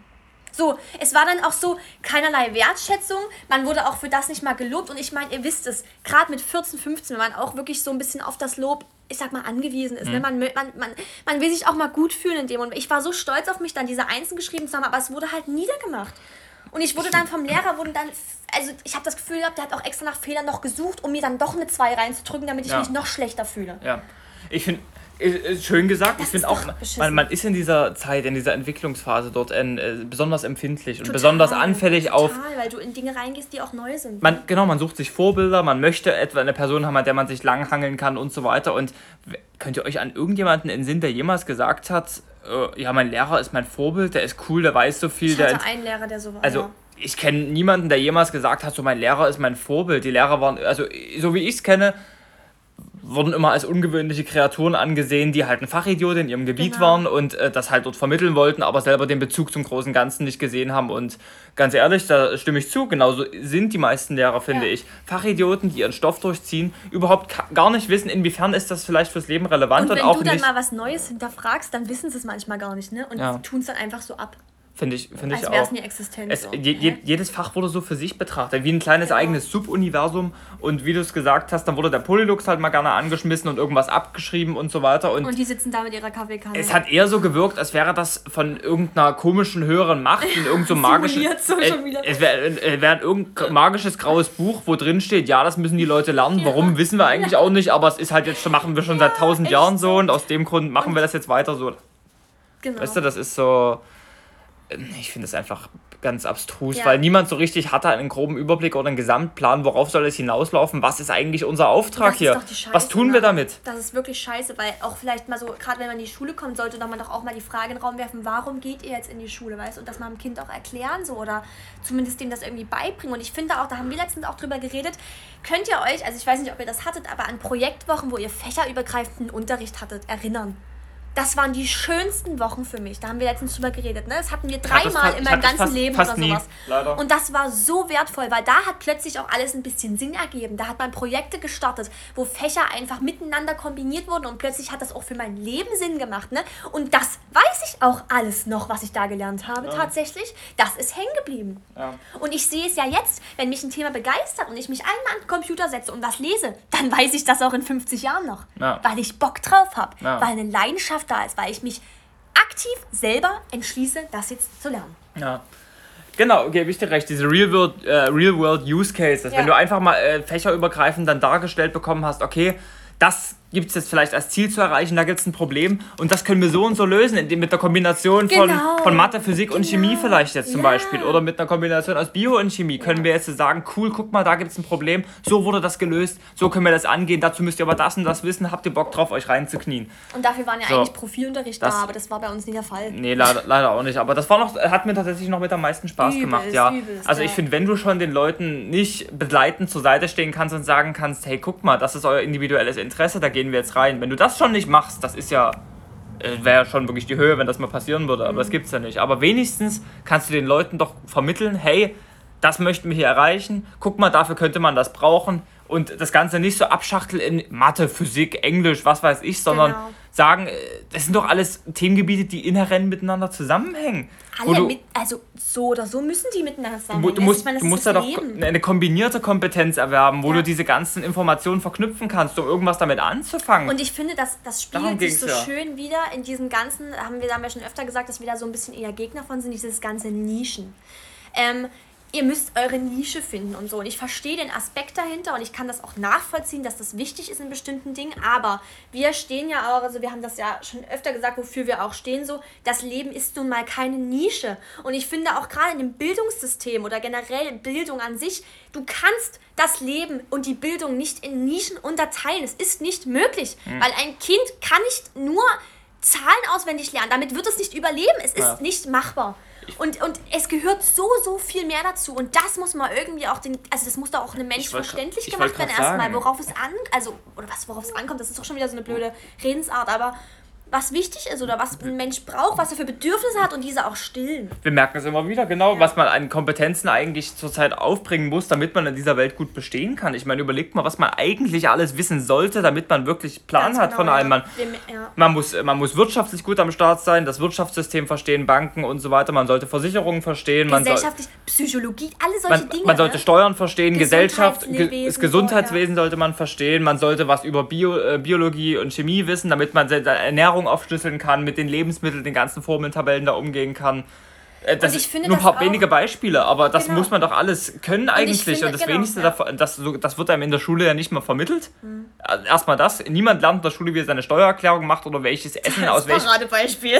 So, es war dann auch so keinerlei Wertschätzung. Man wurde auch für das nicht mal gelobt. Und ich meine, ihr wisst es, gerade mit 14, 15, wenn man auch wirklich so ein bisschen auf das Lob, ich sag mal, angewiesen ist. Ne? Mhm. Ne? Man, man, man, man will sich auch mal gut fühlen in dem. Und ich war so stolz auf mich, dann diese Einzelnen geschrieben zu haben, aber es wurde halt niedergemacht. Und ich wurde dann vom Lehrer, wurde dann, also ich habe das Gefühl gehabt, der hat auch extra nach Fehlern noch gesucht, um mir dann doch eine 2 reinzudrücken, damit ich ja. mich noch schlechter fühle. Ja. Ich finde, schön gesagt, das ich finde auch, man, man ist in dieser Zeit, in dieser Entwicklungsphase dort äh, besonders empfindlich total, und besonders anfällig total, auf. weil du in Dinge reingehst, die auch neu sind. Man, genau, man sucht sich Vorbilder, man möchte etwa eine Person haben, an der man sich langhangeln kann und so weiter. Und könnt ihr euch an irgendjemanden in Sinn, der jemals gesagt hat, äh, ja, mein Lehrer ist mein Vorbild, der ist cool, der weiß so viel. Ich hatte der einen Lehrer, der so war. Also, ja ich kenne niemanden, der jemals gesagt hat, so mein Lehrer ist mein Vorbild. Die Lehrer waren, also so wie ich es kenne, wurden immer als ungewöhnliche Kreaturen angesehen, die halt ein Fachidiot in ihrem Gebiet genau. waren und äh, das halt dort vermitteln wollten, aber selber den Bezug zum großen Ganzen nicht gesehen haben. Und ganz ehrlich, da stimme ich zu, genauso sind die meisten Lehrer, finde ja. ich. Fachidioten, die ihren Stoff durchziehen, überhaupt gar nicht wissen, inwiefern ist das vielleicht fürs Leben relevant. Und wenn und du dann mal was Neues hinterfragst, dann wissen sie es manchmal gar nicht, ne? Und ja. tun es dann einfach so ab. Finde ich, find ich auch. Eine Existenz es, je, je, jedes Fach wurde so für sich betrachtet, wie ein kleines genau. eigenes Subuniversum. Und wie du es gesagt hast, dann wurde der Polylux halt mal gerne angeschmissen und irgendwas abgeschrieben und so weiter. Und, und die sitzen da mit ihrer Kaffeekanne. Es hat eher so gewirkt, als wäre das von irgendeiner komischen höheren Macht in irgendeinem so magischen. So äh, es wäre äh, wär irgendein magisches graues Buch, wo drin steht, ja, das müssen die Leute lernen. Ja. Warum wissen wir eigentlich auch nicht, aber es ist halt jetzt machen wir schon ja, seit tausend Jahren so und aus dem Grund machen und wir das jetzt weiter so. Genau. Weißt du, das ist so ich finde es einfach ganz abstrus, ja. weil niemand so richtig hatte einen groben Überblick oder einen Gesamtplan, worauf soll es hinauslaufen, was ist eigentlich unser Auftrag das hier? Scheiße, was tun wir ne? damit? Das ist wirklich scheiße, weil auch vielleicht mal so, gerade wenn man in die Schule kommt, sollte man doch auch mal die Frage in den Raum werfen, warum geht ihr jetzt in die Schule, weißt Und das mal dem Kind auch erklären so oder zumindest dem das irgendwie beibringen. Und ich finde auch, da haben wir letztens auch drüber geredet, könnt ihr euch, also ich weiß nicht, ob ihr das hattet, aber an Projektwochen, wo ihr fächerübergreifenden Unterricht hattet, erinnern? Das waren die schönsten Wochen für mich. Da haben wir letztens drüber geredet. Ne? Das hatten wir dreimal in meinem ganzen fast, Leben fast oder sowas. Nie, und das war so wertvoll, weil da hat plötzlich auch alles ein bisschen Sinn ergeben. Da hat man Projekte gestartet, wo Fächer einfach miteinander kombiniert wurden und plötzlich hat das auch für mein Leben Sinn gemacht. Ne? Und das weiß ich auch alles noch, was ich da gelernt habe, ja. tatsächlich. Das ist hängen geblieben. Ja. Und ich sehe es ja jetzt, wenn mich ein Thema begeistert und ich mich einmal an den Computer setze und was lese, dann weiß ich das auch in 50 Jahren noch. Ja. Weil ich Bock drauf habe, weil eine Leidenschaft Leidenschaft da ist, weil ich mich aktiv selber entschließe, das jetzt zu lernen. Ja. Genau, gebe ich dir recht. Diese Real World, äh, Real World Use Cases, ja. wenn du einfach mal äh, fächerübergreifend dann dargestellt bekommen hast, okay, das gibt es jetzt vielleicht als Ziel zu erreichen, da gibt es ein Problem und das können wir so und so lösen, indem mit der Kombination genau. von, von Mathe, Physik genau. und Chemie vielleicht jetzt zum ja. Beispiel oder mit einer Kombination aus Bio und Chemie können ja. wir jetzt sagen, cool, guck mal, da gibt es ein Problem, so wurde das gelöst, so können wir das angehen, dazu müsst ihr aber das und das wissen, habt ihr Bock drauf, euch reinzuknien. Und dafür waren ja so. eigentlich Profilunterricht das, da, aber das war bei uns nie der Fall. Nee, leider, leider auch nicht, aber das war noch, hat mir tatsächlich noch mit am meisten Spaß übelst, gemacht, ja. Übelst, also ich finde, wenn du schon den Leuten nicht begleitend zur Seite stehen kannst und sagen kannst, hey, guck mal, das ist euer individuelles Interesse, da gehen wir jetzt rein, wenn du das schon nicht machst, das ist ja, äh, wäre ja schon wirklich die Höhe, wenn das mal passieren würde, aber mhm. das gibt es ja nicht. Aber wenigstens kannst du den Leuten doch vermitteln, hey, das möchten wir hier erreichen, guck mal, dafür könnte man das brauchen und das Ganze nicht so abschachteln in Mathe, Physik, Englisch, was weiß ich, sondern genau. sagen, äh, das sind doch alles Themengebiete, die inhärent miteinander zusammenhängen. Alle du, mit, also so oder so müssen die miteinander zusammenhängen. Du, du musst, meine, du musst da doch eine kombinierte Kompetenz erwerben, wo ja. du diese ganzen Informationen verknüpfen kannst, um irgendwas damit anzufangen. Und ich finde, das, das spiegelt sich so ja. schön wieder in diesem ganzen, haben wir, wir schon öfter gesagt, dass wir da so ein bisschen eher Gegner von sind, dieses ganze Nischen. Ähm, ihr müsst eure Nische finden und so. Und ich verstehe den Aspekt dahinter und ich kann das auch nachvollziehen, dass das wichtig ist in bestimmten Dingen. Aber wir stehen ja auch, also wir haben das ja schon öfter gesagt, wofür wir auch stehen, so, das Leben ist nun mal keine Nische. Und ich finde auch gerade in dem Bildungssystem oder generell Bildung an sich, du kannst das Leben und die Bildung nicht in Nischen unterteilen. Es ist nicht möglich, mhm. weil ein Kind kann nicht nur Zahlen auswendig lernen. Damit wird es nicht überleben. Es ist ja. nicht machbar. Und, und es gehört so, so viel mehr dazu. Und das muss man irgendwie auch den, also das muss doch auch einem Mensch verständlich gemacht werden erstmal, worauf es an, also, oder was, worauf es ankommt, das ist doch schon wieder so eine blöde Redensart, aber was wichtig ist oder was ein Mensch braucht, was er für Bedürfnisse hat und diese auch stillen. Wir merken es immer wieder, genau, ja. was man an Kompetenzen eigentlich zurzeit aufbringen muss, damit man in dieser Welt gut bestehen kann. Ich meine, überlegt mal, was man eigentlich alles wissen sollte, damit man wirklich Plan Ganz hat genau, von allem. Man, ja. man, muss, man muss wirtschaftlich gut am Start sein, das Wirtschaftssystem verstehen, Banken und so weiter. Man sollte Versicherungen verstehen. Gesellschaftlich, man soll, Psychologie, alle solche man, Dinge. Man sollte ne? Steuern verstehen, Gesellschaft, ge das Gesundheitswesen sollte man verstehen. Man sollte was über Bio, äh, Biologie und Chemie wissen, damit man seine Ernährung aufschlüsseln kann mit den Lebensmitteln, den ganzen Formeltabellen da umgehen kann. Äh, das ich finde nur ein paar wenige Beispiele, aber das genau. muss man doch alles können eigentlich. Und, finde, und das genau, wenigste ja. davon, das, das wird einem in der Schule ja nicht mal vermittelt. Mhm. Erstmal das. Niemand lernt in der Schule, wie er seine Steuererklärung macht oder welches Essen aus welchem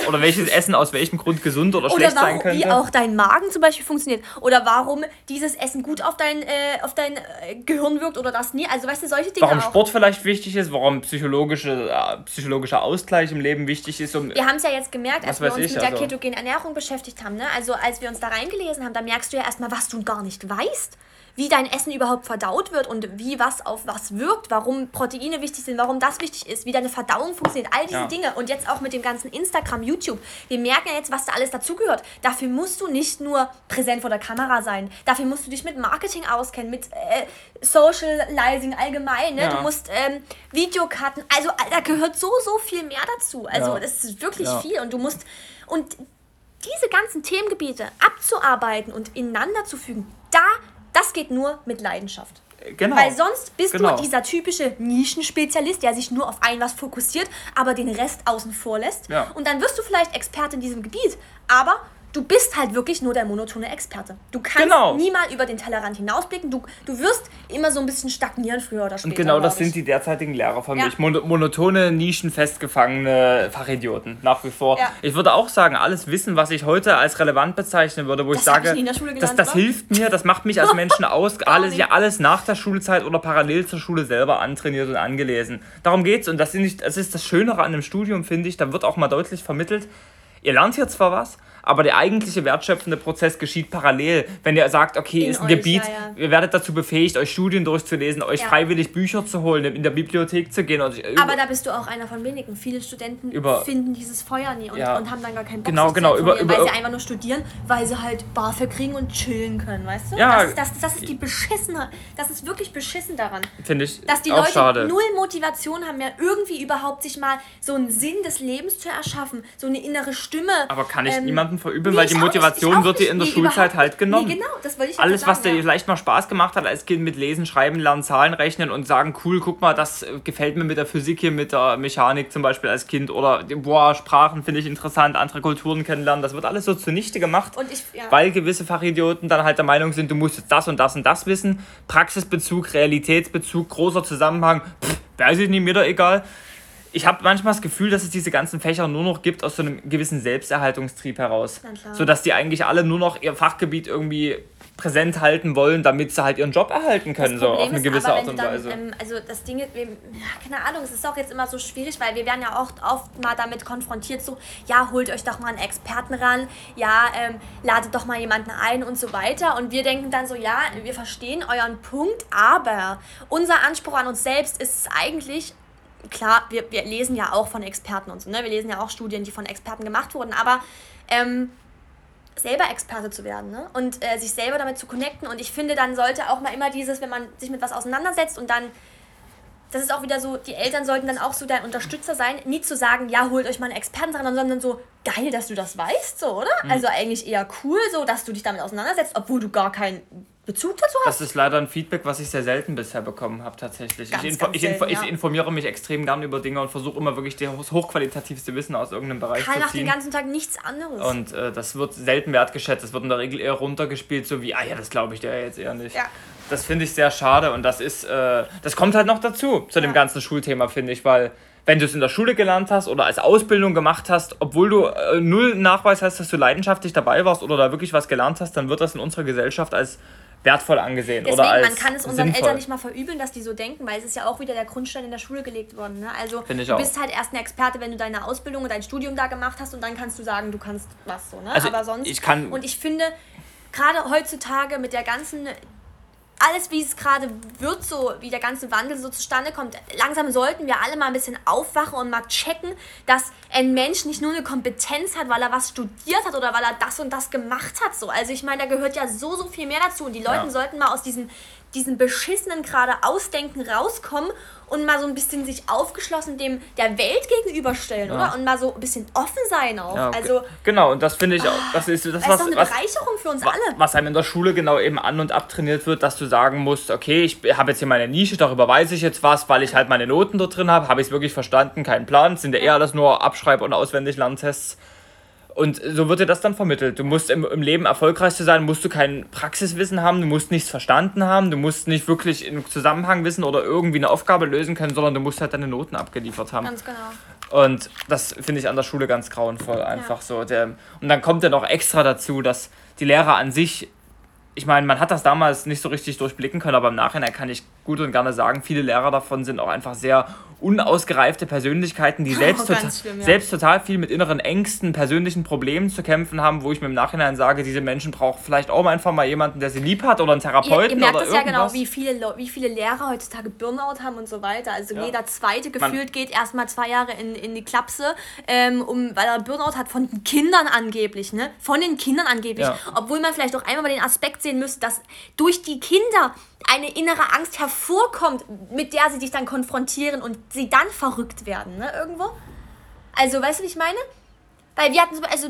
oder welches Essen aus welchem Grund gesund oder, oder schlecht warum, sein könnte. Wie auch dein Magen zum Beispiel funktioniert. Oder warum dieses Essen gut auf dein, äh, auf dein äh, Gehirn wirkt oder das nie. Also weißt du, solche Dinge. Warum auch. Sport vielleicht wichtig ist, warum psychologische, äh, psychologischer Ausgleich im Leben wichtig ist. Um, wir haben es ja jetzt gemerkt, als wir uns ich, mit der also. ketogenen Ernährung beschäftigt haben. Ne? Also als wir uns da reingelesen haben, da merkst du ja erstmal, was du gar nicht weißt wie dein Essen überhaupt verdaut wird und wie was auf was wirkt, warum Proteine wichtig sind, warum das wichtig ist, wie deine Verdauung funktioniert, all diese ja. Dinge. Und jetzt auch mit dem ganzen Instagram, YouTube. Wir merken ja jetzt, was da alles dazugehört. Dafür musst du nicht nur präsent vor der Kamera sein. Dafür musst du dich mit Marketing auskennen, mit äh, Socializing allgemein. Ne? Ja. Du musst ähm, Videokarten. Also da gehört so, so viel mehr dazu. Also ja. das ist wirklich viel. Und du musst. Und diese ganzen Themengebiete abzuarbeiten und ineinander zu fügen, da das geht nur mit Leidenschaft. Genau. Weil sonst bist genau. du dieser typische Nischenspezialist, der sich nur auf ein was fokussiert, aber den Rest außen vor lässt. Ja. Und dann wirst du vielleicht Experte in diesem Gebiet, aber du bist halt wirklich nur der monotone Experte. Du kannst genau. niemals über den Tellerrand hinausblicken. Du, du wirst immer so ein bisschen stagnieren früher oder später. Und genau das sind die derzeitigen Lehrer von ja. mich. Mon monotone, nischenfestgefangene Fachidioten. Nach wie vor. Ja. Ich würde auch sagen, alles Wissen, was ich heute als relevant bezeichnen würde, wo das ich sage, ich gelernt, das, das hilft mir, das macht mich als Menschen aus. alles, ja, alles nach der Schulzeit oder parallel zur Schule selber antrainiert und angelesen. Darum geht's. Und das, sind das ist das Schönere an dem Studium, finde ich. Da wird auch mal deutlich vermittelt, ihr lernt hier zwar was, aber der eigentliche wertschöpfende Prozess geschieht parallel. Wenn ihr sagt, okay, in ist ein euch, Gebiet, ja, ja. ihr werdet dazu befähigt, euch Studien durchzulesen, euch ja. freiwillig Bücher zu holen, in der Bibliothek zu gehen. Also aber da bist du auch einer von wenigen. Viele Studenten über, finden dieses Feuer nie und, und, haben dann gar keinen Bock genau, genau, über, über, weil sie einfach nur studieren, weil sie halt BAföG kriegen und chillen können, weißt du? Ja, das, das, das ist die beschissene, das ist wirklich beschissen daran. Finde ich Dass die Leute schade. null Motivation haben, mehr irgendwie überhaupt sich mal so einen Sinn des Lebens zu erschaffen, so eine innere Stimme. Aber kann ich ähm, niemandem verübeln, weil die Motivation wird dir in der nee, Schulzeit halt genommen. Nee, genau, das wollte ich Alles, sagen, was dir ja. vielleicht mal Spaß gemacht hat als Kind mit Lesen, Schreiben, Lernen, Zahlen, Rechnen und sagen, cool, guck mal, das gefällt mir mit der Physik hier, mit der Mechanik zum Beispiel als Kind oder, boah, Sprachen finde ich interessant, andere Kulturen kennenlernen, das wird alles so zunichte gemacht, ich, ja. weil gewisse Fachidioten dann halt der Meinung sind, du musst jetzt das und das und das wissen. Praxisbezug, Realitätsbezug, großer Zusammenhang, pff, weiß ich nicht, mir da egal ich habe manchmal das Gefühl, dass es diese ganzen Fächer nur noch gibt aus so einem gewissen Selbsterhaltungstrieb heraus. Sodass die eigentlich alle nur noch ihr Fachgebiet irgendwie präsent halten wollen, damit sie halt ihren Job erhalten können, so auf eine gewisse aber, Art und Weise. ähm, also das Ding ist, keine Ahnung, es ist auch jetzt immer so schwierig, weil wir werden ja auch oft mal damit konfrontiert, so, ja, holt euch doch mal einen Experten ran, ja, ähm, ladet doch mal jemanden ein und so weiter. Und wir denken dann so, ja, wir verstehen euren Punkt, aber unser Anspruch an uns selbst ist es eigentlich, klar, wir, wir lesen ja auch von Experten und so, ne? Wir lesen ja auch Studien, die von Experten gemacht wurden, aber ähm, selber Experte zu werden ne? und äh, sich selber damit zu connecten. Und ich finde, dann sollte auch mal immer dieses, wenn man sich mit was auseinandersetzt und dann, das ist auch wieder so, die Eltern sollten dann auch so dein Unterstützer sein, nie zu sagen, ja, holt euch mal einen Experten dran, sondern so, geil, dass du das weißt, so, oder? Mhm. Also eigentlich eher cool, so, dass du dich damit auseinandersetzt, obwohl du gar keinen Bezug dazu hast? Das ist leider ein Feedback, was ich sehr selten bisher bekommen habe, tatsächlich. Ganz, ich, info ich, info selten, ja. ich, informiere mich extrem gern über Dinge und versuche immer wirklich das hochqualitativste Wissen aus irgendeinem Bereich Karl zu ziehen. macht den ganzen Tag nichts anderes. Und äh, das wird selten wertgeschätzt. Das wird in der Regel eher runtergespielt, so wie, ah ja, das glaube ich dir jetzt eher nicht. Ja. Das finde ich sehr schade und das ist, äh, das kommt halt noch dazu, zu ja. dem ganzen Schulthema, finde ich, weil wenn du es in der Schule gelernt hast oder als Ausbildung gemacht hast, obwohl du äh, null Nachweis hast, dass du leidenschaftlich dabei warst oder da wirklich was gelernt hast, dann wird das in unserer Gesellschaft als wertvoll angesehen. Deswegen, oder als man kann es unseren sinnvoll. Eltern nicht mal verübeln, dass die so denken, weil es ist ja auch wieder der Grundstein in der Schule gelegt worden. Ne? Also du bist halt erst ein Experte, wenn du deine Ausbildung und dein Studium da gemacht hast und dann kannst du sagen, du kannst was so. Ne? Also Aber sonst. Ich kann und ich finde, gerade heutzutage mit der ganzen alles, wie es gerade wird, so wie der ganze Wandel so zustande kommt, langsam sollten wir alle mal ein bisschen aufwachen und mal checken, dass ein Mensch nicht nur eine Kompetenz hat, weil er was studiert hat oder weil er das und das gemacht hat. So. Also ich meine, da gehört ja so, so viel mehr dazu. Und die Leute ja. sollten mal aus diesem, diesem beschissenen gerade Ausdenken rauskommen und mal so ein bisschen sich aufgeschlossen dem der Welt gegenüberstellen, ja. oder? Und mal so ein bisschen offen sein auch. Ja, okay. Also genau, und das finde ich auch, das ist das, das was, ist doch eine Bereicherung für uns was, alle. Was einem in der Schule genau eben an und abtrainiert wird, dass du sagen musst, okay, ich habe jetzt hier meine Nische, darüber weiß ich jetzt was, weil ich halt meine Noten dort drin habe, habe ich es wirklich verstanden, keinen Plan, sind ja eher alles nur Abschreib- und Auswendig-Lerntests Und so wird dir das dann vermittelt. Du musst im, im Leben erfolgreich zu sein, musst du kein Praxiswissen haben, du musst nichts verstanden haben, du musst nicht wirklich im Zusammenhang wissen oder irgendwie eine Aufgabe lösen können, sondern du musst halt deine Noten abgeliefert haben. Ganz genau. Und das finde ich an der Schule ganz grauenvoll, einfach ja. so. Der, und dann kommt ja noch extra dazu, dass die Lehrer an sich, ich meine, man hat das damals nicht so richtig durchblicken können, aber im Nachhinein kann ich gut und gerne sagen, viele Lehrer davon sind auch einfach sehr unausgereifte Persönlichkeiten, die selbst, oh, tota schlimm, ja. selbst total viel mit inneren Ängsten, persönlichen Problemen zu kämpfen haben, wo ich mir im Nachhinein sage, diese Menschen brauchen vielleicht auch einfach mal jemanden, der sie lieb hat oder einen Therapeuten ihr, ihr merkt oder das ja genau, wie viele, wie viele Lehrer heutzutage Burnout haben und so weiter. Also ja. jeder Zweite gefühlt Man geht erstmal zwei Jahre in, in die Klapse, ähm, um, weil er Burnout hat von den Kindern angeblich, ne? Von den Kindern angeblich. Ja. Obwohl man vielleicht auch einmal mal den Aspekt sehen müsste, dass durch die Kinder eine innere Angst hervorkommt, mit der sie dich dann konfrontieren und sie dann verrückt werden, ne, irgendwo. Also, weißt du, wie ich meine? Weil wir hatten, also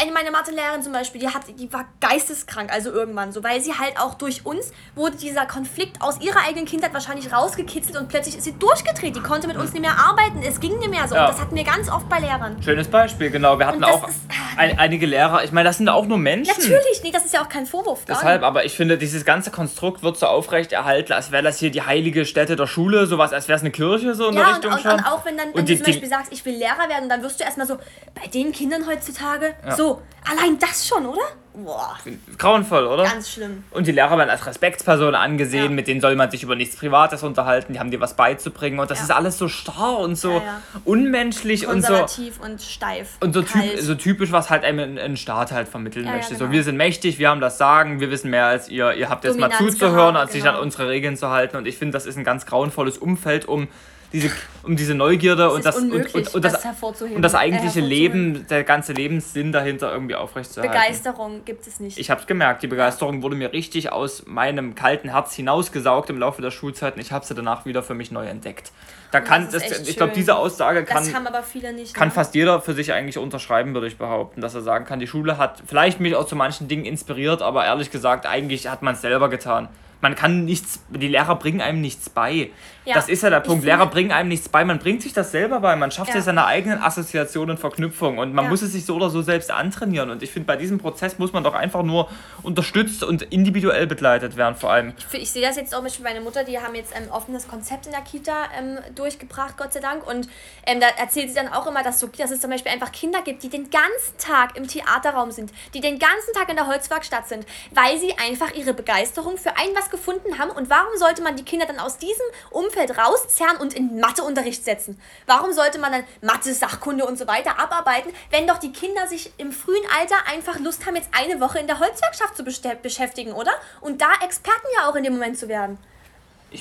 eine meiner Mathelehrerin zum Beispiel, die, hat, die war geisteskrank, also irgendwann so, weil sie halt auch durch uns wurde dieser Konflikt aus ihrer eigenen Kindheit wahrscheinlich rausgekitzelt und plötzlich ist sie durchgedreht. Die konnte mit uns nicht mehr arbeiten, es ging nicht mehr so. Ja. Und das hatten wir ganz oft bei Lehrern. Schönes Beispiel, genau. Wir hatten auch ist, ein, einige Lehrer, ich meine, das sind auch nur Menschen. Natürlich, nee, das ist ja auch kein Vorwurf. Deshalb, aber ich finde, dieses ganze Konstrukt wird so aufrecht erhalten, als wäre das hier die heilige Stätte der Schule, sowas, als wäre es eine Kirche so in ja, der Richtung und, schon. Und auch wenn dann, wenn und du die, zum Beispiel sagst, ich will Lehrer werden, dann wirst du erstmal so, bei den Kindern heutzutage, ja. So, allein das schon, oder? Boah. Grauenvoll, oder? Ganz schlimm. Und die Lehrer werden als Respektspersonen angesehen, ja. mit denen soll man sich über nichts Privates unterhalten, die haben dir was beizubringen und das ja. ist alles so starr und so ja, unmenschlich und so. Konservativ und steif. Und so, typ, so typisch, was halt einem ein Staat halt vermitteln möchte. Genau. So, wir sind mächtig, wir haben das Sagen, wir wissen mehr als ihr, ihr habt jetzt mal zuzuhören, als genau. sich an unsere Regeln zu halten und ich finde, das ist ein ganz grauenvolles Umfeld, um diese, um diese Neugierde und das, und, und, und, das, und das eigentliche Leben, der ganze Lebenssinn dahinter irgendwie aufrechtzuerhalten. Begeisterung gibt es nicht. Ich habe es gemerkt, die Begeisterung wurde mir richtig aus meinem kalten Herz hinausgesaugt im Laufe der Schulzeit und ich habe sie danach wieder für mich neu entdeckt. Da kann, das das, ich glaube, diese Aussage kann, nicht, kann ne? fast jeder für sich eigentlich unterschreiben, würde ich behaupten, dass er sagen kann, die Schule hat vielleicht mich auch zu manchen Dingen inspiriert, aber ehrlich gesagt, eigentlich hat man es selber getan man kann nichts, die Lehrer bringen einem nichts bei. Ja, das ist ja der Punkt. Lehrer bringen einem nichts bei, man bringt sich das selber bei, man schafft ja. sich seine eigenen Assoziationen und Verknüpfungen und man ja. muss es sich so oder so selbst antrainieren. Und ich finde, bei diesem Prozess muss man doch einfach nur unterstützt und individuell begleitet werden, vor allem. Ich, ich sehe das jetzt auch mit meiner Mutter, die haben jetzt ein ähm, offenes Konzept in der Kita ähm, durchgebracht, Gott sei Dank. Und ähm, da erzählt sie dann auch immer, dass, so, dass es zum Beispiel einfach Kinder gibt, die den ganzen Tag im Theaterraum sind, die den ganzen Tag in der Holzwerkstatt sind, weil sie einfach ihre Begeisterung für ein was gefunden haben. Und warum sollte man die Kinder dann aus diesem Umfeld rauszerren und in Matheunterricht setzen? Warum sollte man dann Mathe, Sachkunde und so weiter abarbeiten, wenn doch die Kinder sich im frühen Alter einfach Lust haben, jetzt eine Woche in der Holzwerkschaft zu beschäftigen, oder? Und da Experten ja auch in dem Moment zu werden.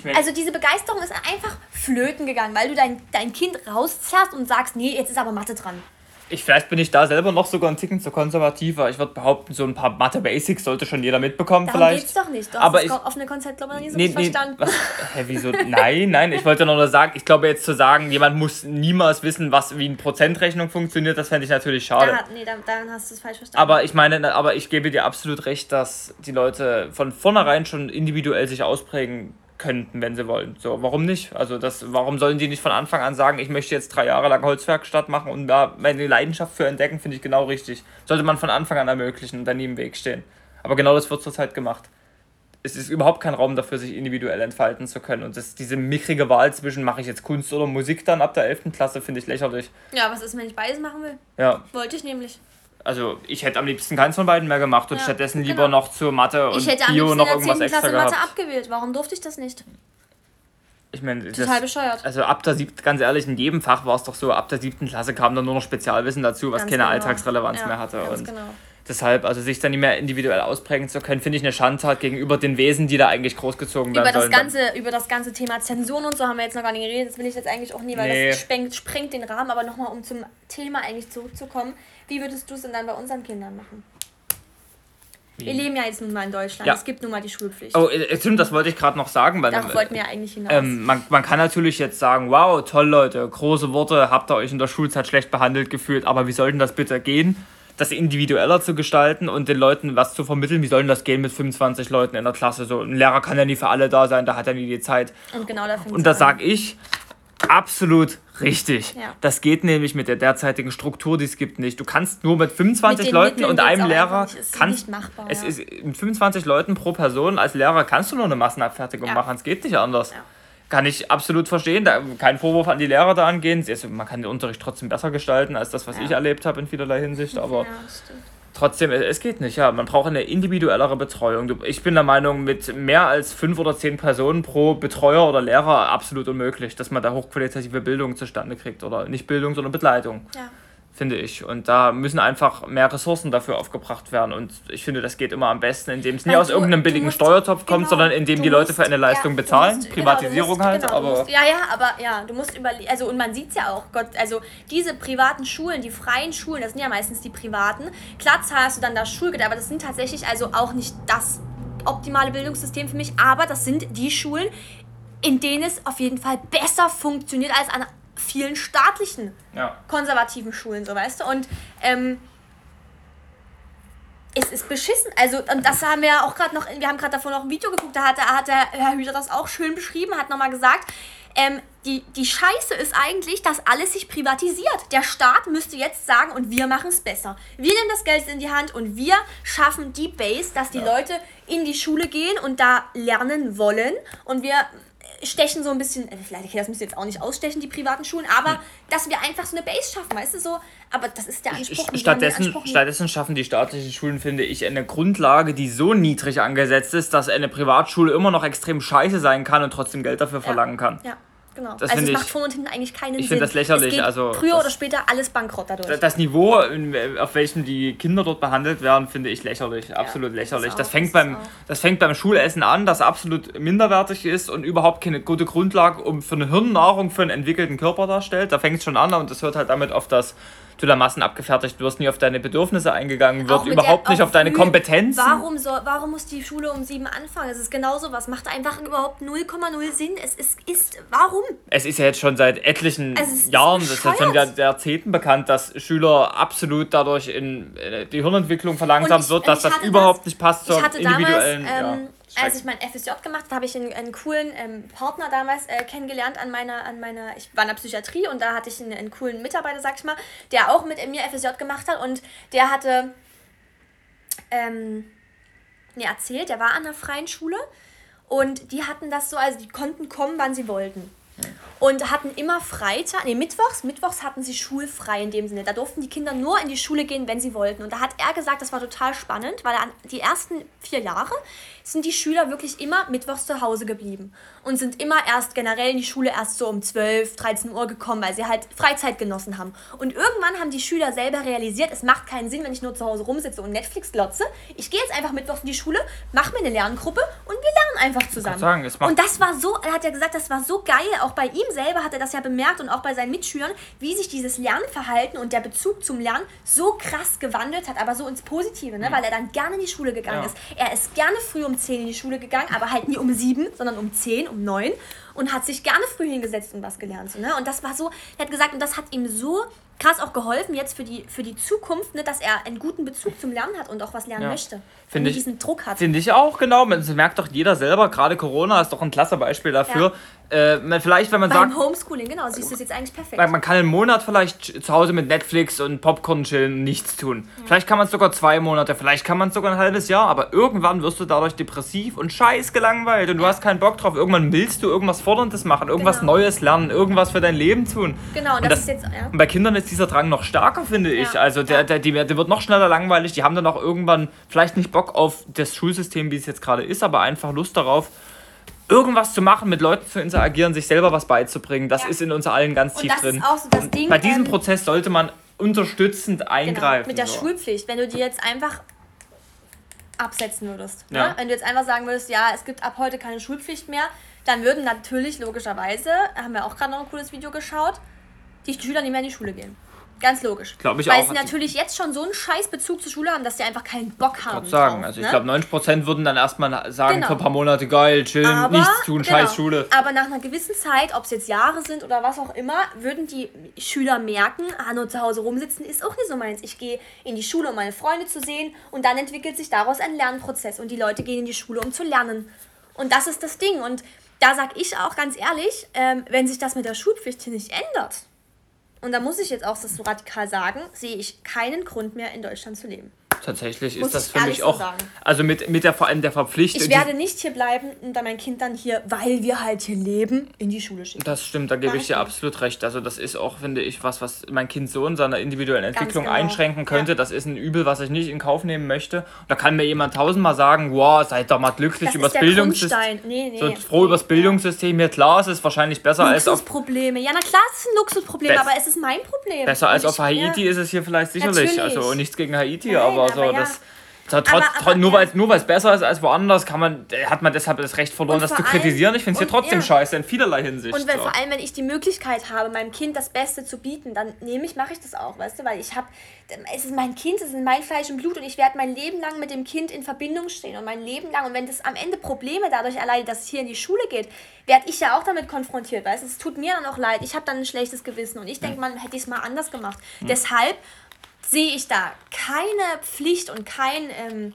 Mein, also diese Begeisterung ist einfach flöten gegangen, weil du dein, dein Kind rauszerrst und sagst, nee, jetzt ist aber Mathe dran. Ich, vielleicht bin ich da selber noch sogar ein Ticken zu konservativer. Ich würde behaupten, so ein paar Mathe-Basics sollte schon jeder mitbekommen Darum vielleicht. geht's doch nicht. Du aber hast das offene Konzept, glaube ich, noch nie so nee, nee, verstanden. Was, hä, wieso? nein, nein, ich wollte nur sagen, ich glaube jetzt zu sagen, jemand muss niemals wissen, was wie eine Prozentrechnung funktioniert, das fände ich natürlich schade. Da, nee, dann, dann hast du es falsch verstanden. Aber ich meine, aber ich gebe dir absolut recht, dass die Leute von vornherein schon individuell sich ausprägen könnten, wenn sie wollen. So, warum nicht? Also das, warum sollen die nicht von Anfang an sagen, ich möchte jetzt drei Jahre lang Holzwerkstatt machen und da meine Leidenschaft für entdecken, finde ich genau richtig. Sollte man von Anfang an ermöglichen und dann nie im Weg stehen. Aber genau das wird zurzeit gemacht. Es ist überhaupt kein Raum dafür, sich individuell entfalten zu können. Und das, diese mickrige Wahl zwischen, mache ich jetzt Kunst oder Musik dann ab der 11. Klasse, finde ich lächerlich. Ja, was ist, wenn ich beides machen will? Ja. Wollte ich nämlich also ich hätte am liebsten keins von beiden mehr gemacht und ja, stattdessen lieber genau. noch zur Mathe und Bio noch irgendwas extra Klasse gehabt. Mathe abgewählt. Warum durfte ich das nicht? Ich meine, total das, bescheuert. Also ab der siebten, ganz ehrlich, in jedem Fach war es doch so, ab der siebten Klasse kam dann nur noch Spezialwissen dazu, was ganz keine genau. Alltagsrelevanz ja, mehr hatte. und genau. deshalb, also sich dann nicht mehr individuell ausprägen zu können, finde ich eine Schandtat gegenüber den Wesen, die da eigentlich großgezogen werden über das ganze Über das ganze Thema Zensuren und so haben wir jetzt noch gar nicht geredet, das will ich jetzt eigentlich auch nie, weil nee. das sprengt, sprengt den Rahmen, aber nochmal um zum Thema eigentlich zurückzukommen. Wie würdest du es denn dann bei unseren Kindern machen? Wir leben ja jetzt nun mal in Deutschland. Ja. Es gibt nun mal die Schulpflicht. Oh, äh, stimmt, das wollte ich gerade noch sagen. Weil, Darauf wollten wir ja eigentlich hinaus. Ähm, man, man kann natürlich jetzt sagen, wow, toll Leute, große Worte, habt ihr euch in der Schulzeit schlecht behandelt gefühlt, aber wie soll denn das bitte gehen? Das individueller zu gestalten und den Leuten was zu vermitteln. Wie soll denn das gehen mit 25 Leuten in der Klasse? So, ein Lehrer kann ja nie für alle da sein, da hat er nie die Zeit. Und genau da Und da sage ich, absolut Richtig. Ja. Das geht nämlich mit der derzeitigen Struktur, die es gibt, nicht. Du kannst nur mit 25 mit Leuten Mitteln und einem Lehrer kannst machbar, es ja. ist mit 25 Leuten pro Person als Lehrer kannst du nur eine Massenabfertigung ja. machen. Es geht nicht anders. Kann ich absolut verstehen. Da, kein Vorwurf an die Lehrer da angehen. Man kann den Unterricht trotzdem besser gestalten als das, was ich erlebt habe in vielerlei Hinsicht. Aber trotzdem, es geht nicht. Ja, man braucht eine individuellere Betreuung. Ich bin der Meinung, mit mehr als fünf oder zehn Personen pro Betreuer oder Lehrer absolut unmöglich, dass man da hochqualitative Bildung zustande kriegt. Oder nicht Bildung, sondern Begleitung. Ja finde ich. Und da müssen einfach mehr Ressourcen dafür aufgebracht werden. Und ich finde, das geht immer am besten, indem es nicht aus irgendeinem billigen musst, Steuertopf kommt, genau, sondern indem die Leute für eine Leistung ja, bezahlen. Musst, genau, Privatisierung genau, musst, halt. aber musst, ja, ja, aber ja, du musst überlegen. Also, und man sieht es ja auch, Gott, also diese privaten Schulen, die freien Schulen, das sind ja meistens die privaten. Klar zahlst du dann das Schulgeld, aber das sind tatsächlich also auch nicht das optimale Bildungssystem für mich, aber das sind die Schulen, in denen es auf jeden Fall besser funktioniert als an vielen staatlichen ja. konservativen Schulen, so weißt du. Und ähm, es ist beschissen. Also, und das haben wir ja auch gerade noch, wir haben gerade davor noch ein Video geguckt, da hat, hat der Herr Hüter das auch schön beschrieben, hat nochmal gesagt, ähm, die, die Scheiße ist eigentlich, dass alles sich privatisiert. Der Staat müsste jetzt sagen, und wir machen es besser. Wir nehmen das Geld in die Hand und wir schaffen die Base, dass die ja. Leute in die Schule gehen und da lernen wollen. Und wir stechen so ein bisschen, äh, vielleicht das müssen jetzt auch nicht ausstechen, die privaten Schulen, aber hm. dass wir einfach so eine Base schaffen, weißt du, so, aber das ist der Anspruch. Stattdessen, Anspruch stattdessen schaffen die staatlichen Schulen, finde ich, eine Grundlage, die so niedrig angesetzt ist, dass eine Privatschule immer noch extrem scheiße sein kann und trotzdem Geld dafür verlangen kann. Ja. Genau. Das also es macht vorne und hinten eigentlich keinen ich Sinn. Ich finde das lächerlich. Es geht also früher oder später alles bankrott dadurch. Das Niveau, auf welchem die Kinder dort behandelt werden, finde ich lächerlich. Absolut ja, lächerlich. Das, das, fängt beim, das fängt beim Schulessen an, das absolut minderwertig ist und überhaupt keine gute Grundlage um für eine Hirnnahrung für einen entwickelten Körper darstellt. Da fängt es schon an und das hört halt damit auf das du da Massen abgefertigt wirst, nie auf deine Bedürfnisse eingegangen wird, überhaupt der, nicht auf deine Kompetenzen. Warum, soll, warum muss die Schule um sieben anfangen? Es ist genauso was. Macht einfach überhaupt 0,0 Sinn. Es ist, ist, warum? Es ist ja jetzt schon seit etlichen also Jahren, das ist jetzt schon seit Jahrzehnten bekannt, dass Schüler absolut dadurch in äh, die Hirnentwicklung verlangsamt ich, wird, dass das überhaupt nicht passt zur individuellen. Damals, ähm, als ich mein FSJ gemacht habe, habe ich einen, einen coolen ähm, Partner damals äh, kennengelernt an meiner, an meiner, ich war in der Psychiatrie und da hatte ich einen, einen coolen Mitarbeiter, sag ich mal, der auch mit mir FSJ gemacht hat und der hatte ähm, mir erzählt, der war an einer freien Schule und die hatten das so, also die konnten kommen, wann sie wollten und hatten immer Freitag, nee, Mittwochs, Mittwochs hatten sie schulfrei in dem Sinne. Da durften die Kinder nur in die Schule gehen, wenn sie wollten. Und da hat er gesagt, das war total spannend, weil er die ersten vier Jahre sind die Schüler wirklich immer mittwochs zu Hause geblieben und sind immer erst generell in die Schule erst so um 12, 13 Uhr gekommen, weil sie halt Freizeit genossen haben. Und irgendwann haben die Schüler selber realisiert, es macht keinen Sinn, wenn ich nur zu Hause rumsitze und Netflix glotze. Ich gehe jetzt einfach mittwochs in die Schule, mache mir eine Lerngruppe einfach zusammen. Sagen, und das war so, er hat ja gesagt, das war so geil, auch bei ihm selber hat er das ja bemerkt und auch bei seinen Mitschülern, wie sich dieses Lernverhalten und der Bezug zum Lernen so krass gewandelt hat, aber so ins Positive, ne? Mhm. weil er dann gerne in die Schule gegangen ja. ist. Er ist gerne früh um 10 in die Schule gegangen, aber halt nie um 7, sondern um 10, um 9 und hat sich gerne früh hingesetzt und was gelernt. So, ne? Und das war so, er hat gesagt, und das hat ihm so krass auch geholfen jetzt für die, für die Zukunft, ne, dass er einen guten Bezug zum Lernen hat und auch was lernen ja. möchte. Finde ich, diesen Druck hat. Finde ich auch, genau. Man merkt doch jeder selber, gerade Corona ist doch ein klasse Beispiel dafür. Ja. Äh, vielleicht, wenn man Beim sagt. Homeschooling, genau, siehst du es jetzt eigentlich perfekt. Man kann einen Monat vielleicht zu Hause mit Netflix und Popcorn chillen, nichts tun. Ja. Vielleicht kann man es sogar zwei Monate, vielleicht kann man es sogar ein halbes Jahr, aber irgendwann wirst du dadurch depressiv und scheiß gelangweilt und du hast keinen Bock drauf. Irgendwann willst du irgendwas Forderndes machen, irgendwas genau. Neues lernen, irgendwas für dein Leben tun. Genau, und das, das ist jetzt. Ja. Und bei Kindern ist dieser Drang noch stärker, finde ich. Also der, der, der, der wird noch schneller langweilig. Die haben dann auch irgendwann vielleicht nicht Bock auf das Schulsystem, wie es jetzt gerade ist, aber einfach Lust darauf, irgendwas zu machen, mit Leuten zu interagieren, sich selber was beizubringen. Das ja. ist in uns allen ganz tief drin. So Ding, bei diesem ähm, Prozess sollte man unterstützend genau, eingreifen. Genau, mit der so. Schulpflicht. Wenn du die jetzt einfach absetzen würdest. Ne? Ja. Ne? Wenn du jetzt einfach sagen würdest, ja, es gibt ab heute keine Schulpflicht mehr, dann würden natürlich logischerweise, haben wir auch gerade noch ein cooles Video geschaut, die Schüler nicht mehr in die Schule gehen. Ganz logisch. Glaube ich Weil auch. sie natürlich jetzt schon so einen scheiß Bezug zur Schule haben, dass sie einfach keinen Bock haben. Ich sagen. Drauf, also ich ne? glaube, 90% würden dann erstmal sagen, genau. für ein paar Monate geil, chillen, aber, nichts tun, genau. scheiß Schule. Aber nach einer gewissen Zeit, ob es jetzt Jahre sind oder was auch immer, würden die Schüler merken, ah, nur zu Hause rumsitzen ist auch nicht so meins. Ich gehe in die Schule, um meine Freunde zu sehen und dann entwickelt sich daraus ein Lernprozess und die Leute gehen in die Schule, um zu lernen. Und das ist das Ding. Und da sag ich auch ganz ehrlich, ähm, wenn sich das mit der Schulpflicht hier nicht ändert, und da muss ich jetzt auch so radikal sagen, sehe ich keinen Grund mehr in Deutschland zu leben. Tatsächlich Muss ist das für mich auch. So also mit, mit der vor allem der Verpflichtung. Ich werde nicht hier bleiben und dann mein Kind dann hier, weil wir halt hier leben, in die Schule schicken. Das stimmt, da gebe ich dir absolut recht. Also das ist auch, finde ich, was, was mein Kind so in seiner individuellen Entwicklung genau. einschränken könnte. Ja. Das ist ein Übel, was ich nicht in Kauf nehmen möchte. Und da kann mir jemand tausendmal sagen, wow, seid doch mal glücklich über das Bildungssystem. Nee, nee. So froh über das Bildungssystem. Mir klar, es ist wahrscheinlich besser als auf. Luxusprobleme. Ja, na klar, es ist ein Luxusproblem, aber es ist mein Problem. Besser als auf Haiti ja. ist es hier vielleicht sicherlich. Natürlich. Also nichts gegen Haiti, Nein, aber, aber so ja. das Trotz, aber, aber, nur weil nur es besser ist als woanders, kann man, hat man deshalb das Recht verloren, das zu kritisieren. Ich finde es hier trotzdem ja. scheiße in vielerlei Hinsicht. Und wenn, so. vor allem, wenn ich die Möglichkeit habe, meinem Kind das Beste zu bieten, dann nehme ich, mache ich das auch, weißt du, weil ich habe, es ist mein Kind, es ist mein Fleisch und Blut und ich werde mein Leben lang mit dem Kind in Verbindung stehen und mein Leben lang und wenn das am Ende Probleme dadurch allein, dass es hier in die Schule geht, werde ich ja auch damit konfrontiert, weißt du, es tut mir dann auch leid, ich habe dann ein schlechtes Gewissen und ich denke, man hätte es mal anders gemacht. Hm. Deshalb sehe ich da keine Pflicht und kein ähm,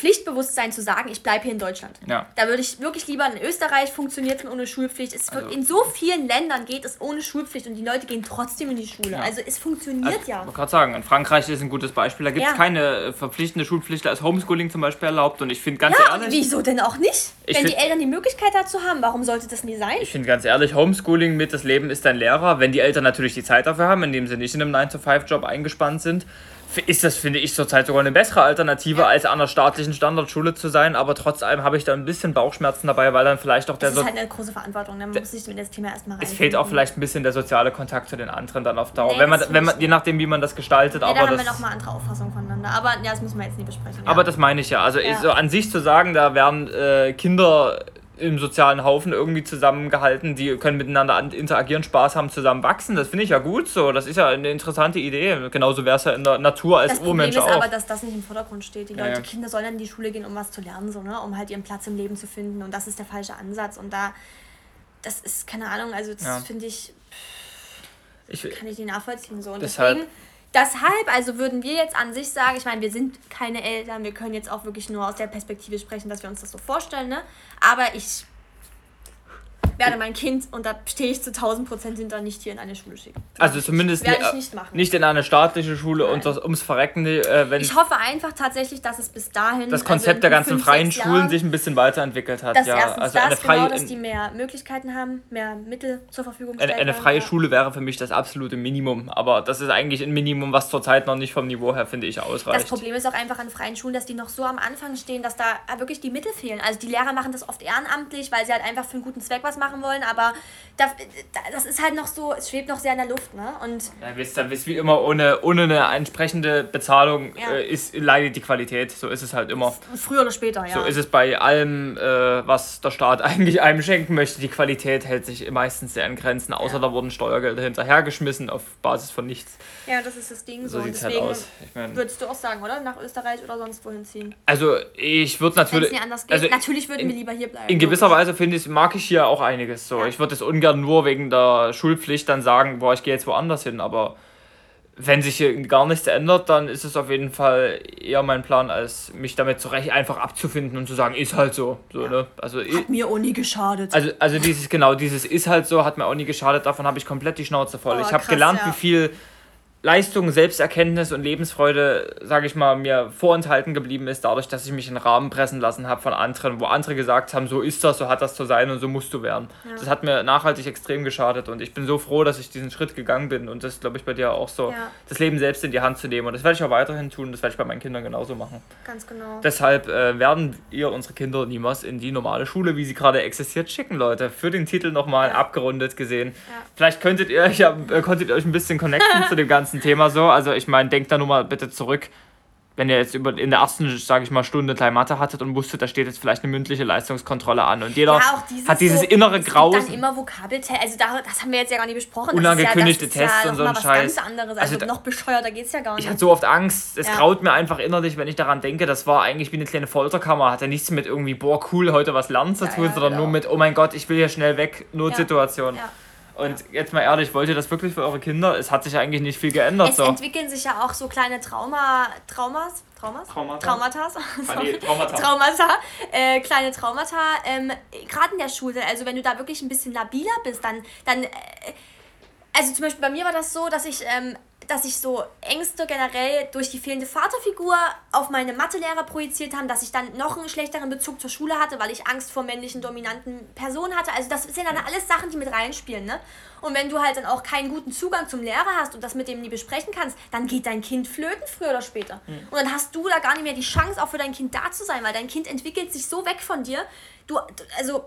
Pflichtbewusstsein zu sagen, ich bleibe hier in Deutschland. Ja. Da würde ich wirklich lieber in Österreich funktioniert es ohne Schulpflicht. Es also, in so vielen Ländern geht es ohne Schulpflicht und die Leute gehen trotzdem in die Schule. Ja. Also es funktioniert also, ja. Ich wollte gerade sagen, in Frankreich ist ein gutes Beispiel. Da gibt es ja. keine äh, verpflichtende Schulpflicht, da ist Homeschooling zum Beispiel erlaubt. Und ich finde ganz ja, ehrlich. Wieso denn auch nicht? Wenn find, die Eltern die Möglichkeit dazu haben, warum sollte das nie sein? Ich finde ganz ehrlich, Homeschooling mit das Leben ist dein Lehrer, wenn die Eltern natürlich die Zeit dafür haben, indem sie nicht in einem 9-to-5-Job eingespannt sind ist das, finde ich, zurzeit sogar eine bessere Alternative, ja. als an einer staatlichen Standardschule zu sein. Aber trotz allem habe ich da ein bisschen Bauchschmerzen dabei, weil dann vielleicht auch der. Das ist halt eine große Verantwortung, ne? man muss sich mit das Thema erstmal rein. Es fehlt auch vielleicht ein bisschen der soziale Kontakt zu den anderen dann auf Dauer. Nee, wenn man, wenn man, je nachdem, wie man das gestaltet. Nee, aber da haben das, wir nochmal andere Auffassungen voneinander. Aber ja, das müssen wir jetzt nicht besprechen. Ja. Aber das meine ich ja. Also ja. So an sich zu sagen, da werden äh, Kinder im sozialen Haufen irgendwie zusammengehalten, die können miteinander interagieren, Spaß haben, zusammen wachsen. Das finde ich ja gut so. Das ist ja eine interessante Idee. Genauso wäre es ja in der Natur als Urmensch auch. Das ist aber, dass das nicht im Vordergrund steht. Die Leute, ja, ja. Kinder sollen in die Schule gehen, um was zu lernen, so, ne? um halt ihren Platz im Leben zu finden. Und das ist der falsche Ansatz. Und da, das ist, keine Ahnung, also das ja. finde ich, ich, kann ich nicht nachvollziehen. So. Und deshalb, deswegen Deshalb, also würden wir jetzt an sich sagen, ich meine, wir sind keine Eltern, wir können jetzt auch wirklich nur aus der Perspektive sprechen, dass wir uns das so vorstellen, ne? Aber ich werde mein Kind, und da stehe ich zu 1000 Prozent hinter, nicht hier in eine Schule schicken. Also zumindest werde ich nicht, machen. nicht in eine staatliche Schule Nein. und das ums Verrecken. Äh, wenn ich hoffe einfach tatsächlich, dass es bis dahin. Das Konzept also der ganzen freien Schulen Jahren, sich ein bisschen weiterentwickelt hat. Dass ja, erstens also das, eine freie, genau, dass die mehr Möglichkeiten haben, mehr Mittel zur Verfügung stellen. Eine, eine freie ja. Schule wäre für mich das absolute Minimum. Aber das ist eigentlich ein Minimum, was zurzeit noch nicht vom Niveau her, finde ich, ausreicht. Das Problem ist auch einfach an freien Schulen, dass die noch so am Anfang stehen, dass da wirklich die Mittel fehlen. Also die Lehrer machen das oft ehrenamtlich, weil sie halt einfach für einen guten Zweck was machen wollen, aber das ist halt noch so, es schwebt noch sehr in der Luft, ne? Und ja, wisst ihr, wisst wie immer, ohne, ohne eine entsprechende Bezahlung ja. äh, ist, leidet die Qualität. So ist es halt immer. Früher oder später, ja. So ist es bei allem, äh, was der Staat eigentlich einem schenken möchte. Die Qualität hält sich meistens sehr in Grenzen, außer ja. da wurden Steuergelder hinterhergeschmissen auf Basis von nichts. Ja, das ist das Ding so. so und halt deswegen halt aus. Ich mein, würdest du auch sagen, oder? Nach Österreich oder sonst wohin ziehen? Also ich würde natürlich. Also natürlich würden wir lieber hier bleiben. In gewisser Weise finde ich, mag ich hier auch einiges so. Ich würde es ungern nur wegen der Schulpflicht dann sagen, boah, ich gehe jetzt woanders hin. Aber wenn sich hier gar nichts ändert, dann ist es auf jeden Fall eher mein Plan, als mich damit zurecht einfach abzufinden und zu sagen, ist halt so. so ja. ne? also, hat mir auch nie geschadet. Also, also dieses, genau, dieses ist halt so, hat mir auch nie geschadet, davon habe ich komplett die Schnauze voll. Oh, ich habe gelernt, ja. wie viel Leistung, Selbsterkenntnis und Lebensfreude, sage ich mal, mir vorenthalten geblieben ist, dadurch, dass ich mich in den Rahmen pressen lassen habe von anderen, wo andere gesagt haben, so ist das, so hat das zu sein und so musst du werden. Ja. Das hat mir nachhaltig extrem geschadet und ich bin so froh, dass ich diesen Schritt gegangen bin und das glaube ich bei dir auch so, ja. das Leben selbst in die Hand zu nehmen und das werde ich auch weiterhin tun, das werde ich bei meinen Kindern genauso machen. Ganz genau. Deshalb äh, werden ihr unsere Kinder niemals in die normale Schule, wie sie gerade existiert, schicken, Leute. Für den Titel nochmal ja. abgerundet gesehen. Vielleicht könntet ihr, ja, äh, konntet ihr euch ein bisschen connecten zu dem ganzen ganzen Thema so. Also ich meine, denkt da nur mal bitte zurück, wenn ihr jetzt über, in der ersten, sage ich mal, Stunde klein Mathe hattet und wusstet, da steht jetzt vielleicht eine mündliche Leistungskontrolle an und jeder ja, dieses hat dieses so, innere Graus. dann immer Vokabeltests, also da, das haben wir jetzt ja gar nicht besprochen. Unangekündigte ja, Tests ja und so ein Scheiß. ganz anderes, also, also noch bescheuerter geht es ja gar nicht. Ich hatte so oft Angst, es graut mir einfach innerlich, wenn ich daran denke, das war eigentlich wie eine kleine Folterkammer, hatte nichts mit irgendwie, boah, cool, heute was lernen zu tun, sondern genau. nur mit, oh mein Gott, ich will hier schnell weg, Notsituation. Ja. Und jetzt mal ehrlich, wollt ihr das wirklich für eure Kinder? Es hat sich eigentlich nicht viel geändert. Es so. entwickeln sich ja auch so kleine Trauma, Traumas, Traumas? Traumata. Traumatas. Ah, nee, Traumata. Traumata, äh, kleine Traumata. Ähm, Gerade in der Schule, also wenn du da wirklich ein bisschen labiler bist, dann, dann äh, also zum Beispiel bei mir war das so, dass ich, ähm, dass ich so Ängste generell durch die fehlende Vaterfigur auf meine Mathelehrer projiziert haben, dass ich dann noch einen schlechteren Bezug zur Schule hatte, weil ich Angst vor männlichen dominanten Personen hatte. Also das sind dann alles Sachen, die mit reinspielen, ne? Und wenn du halt dann auch keinen guten Zugang zum Lehrer hast und das mit dem nie besprechen kannst, dann geht dein Kind flöten früher oder später. Und dann hast du da gar nicht mehr die Chance, auch für dein Kind da zu sein, weil dein Kind entwickelt sich so weg von dir. Du, also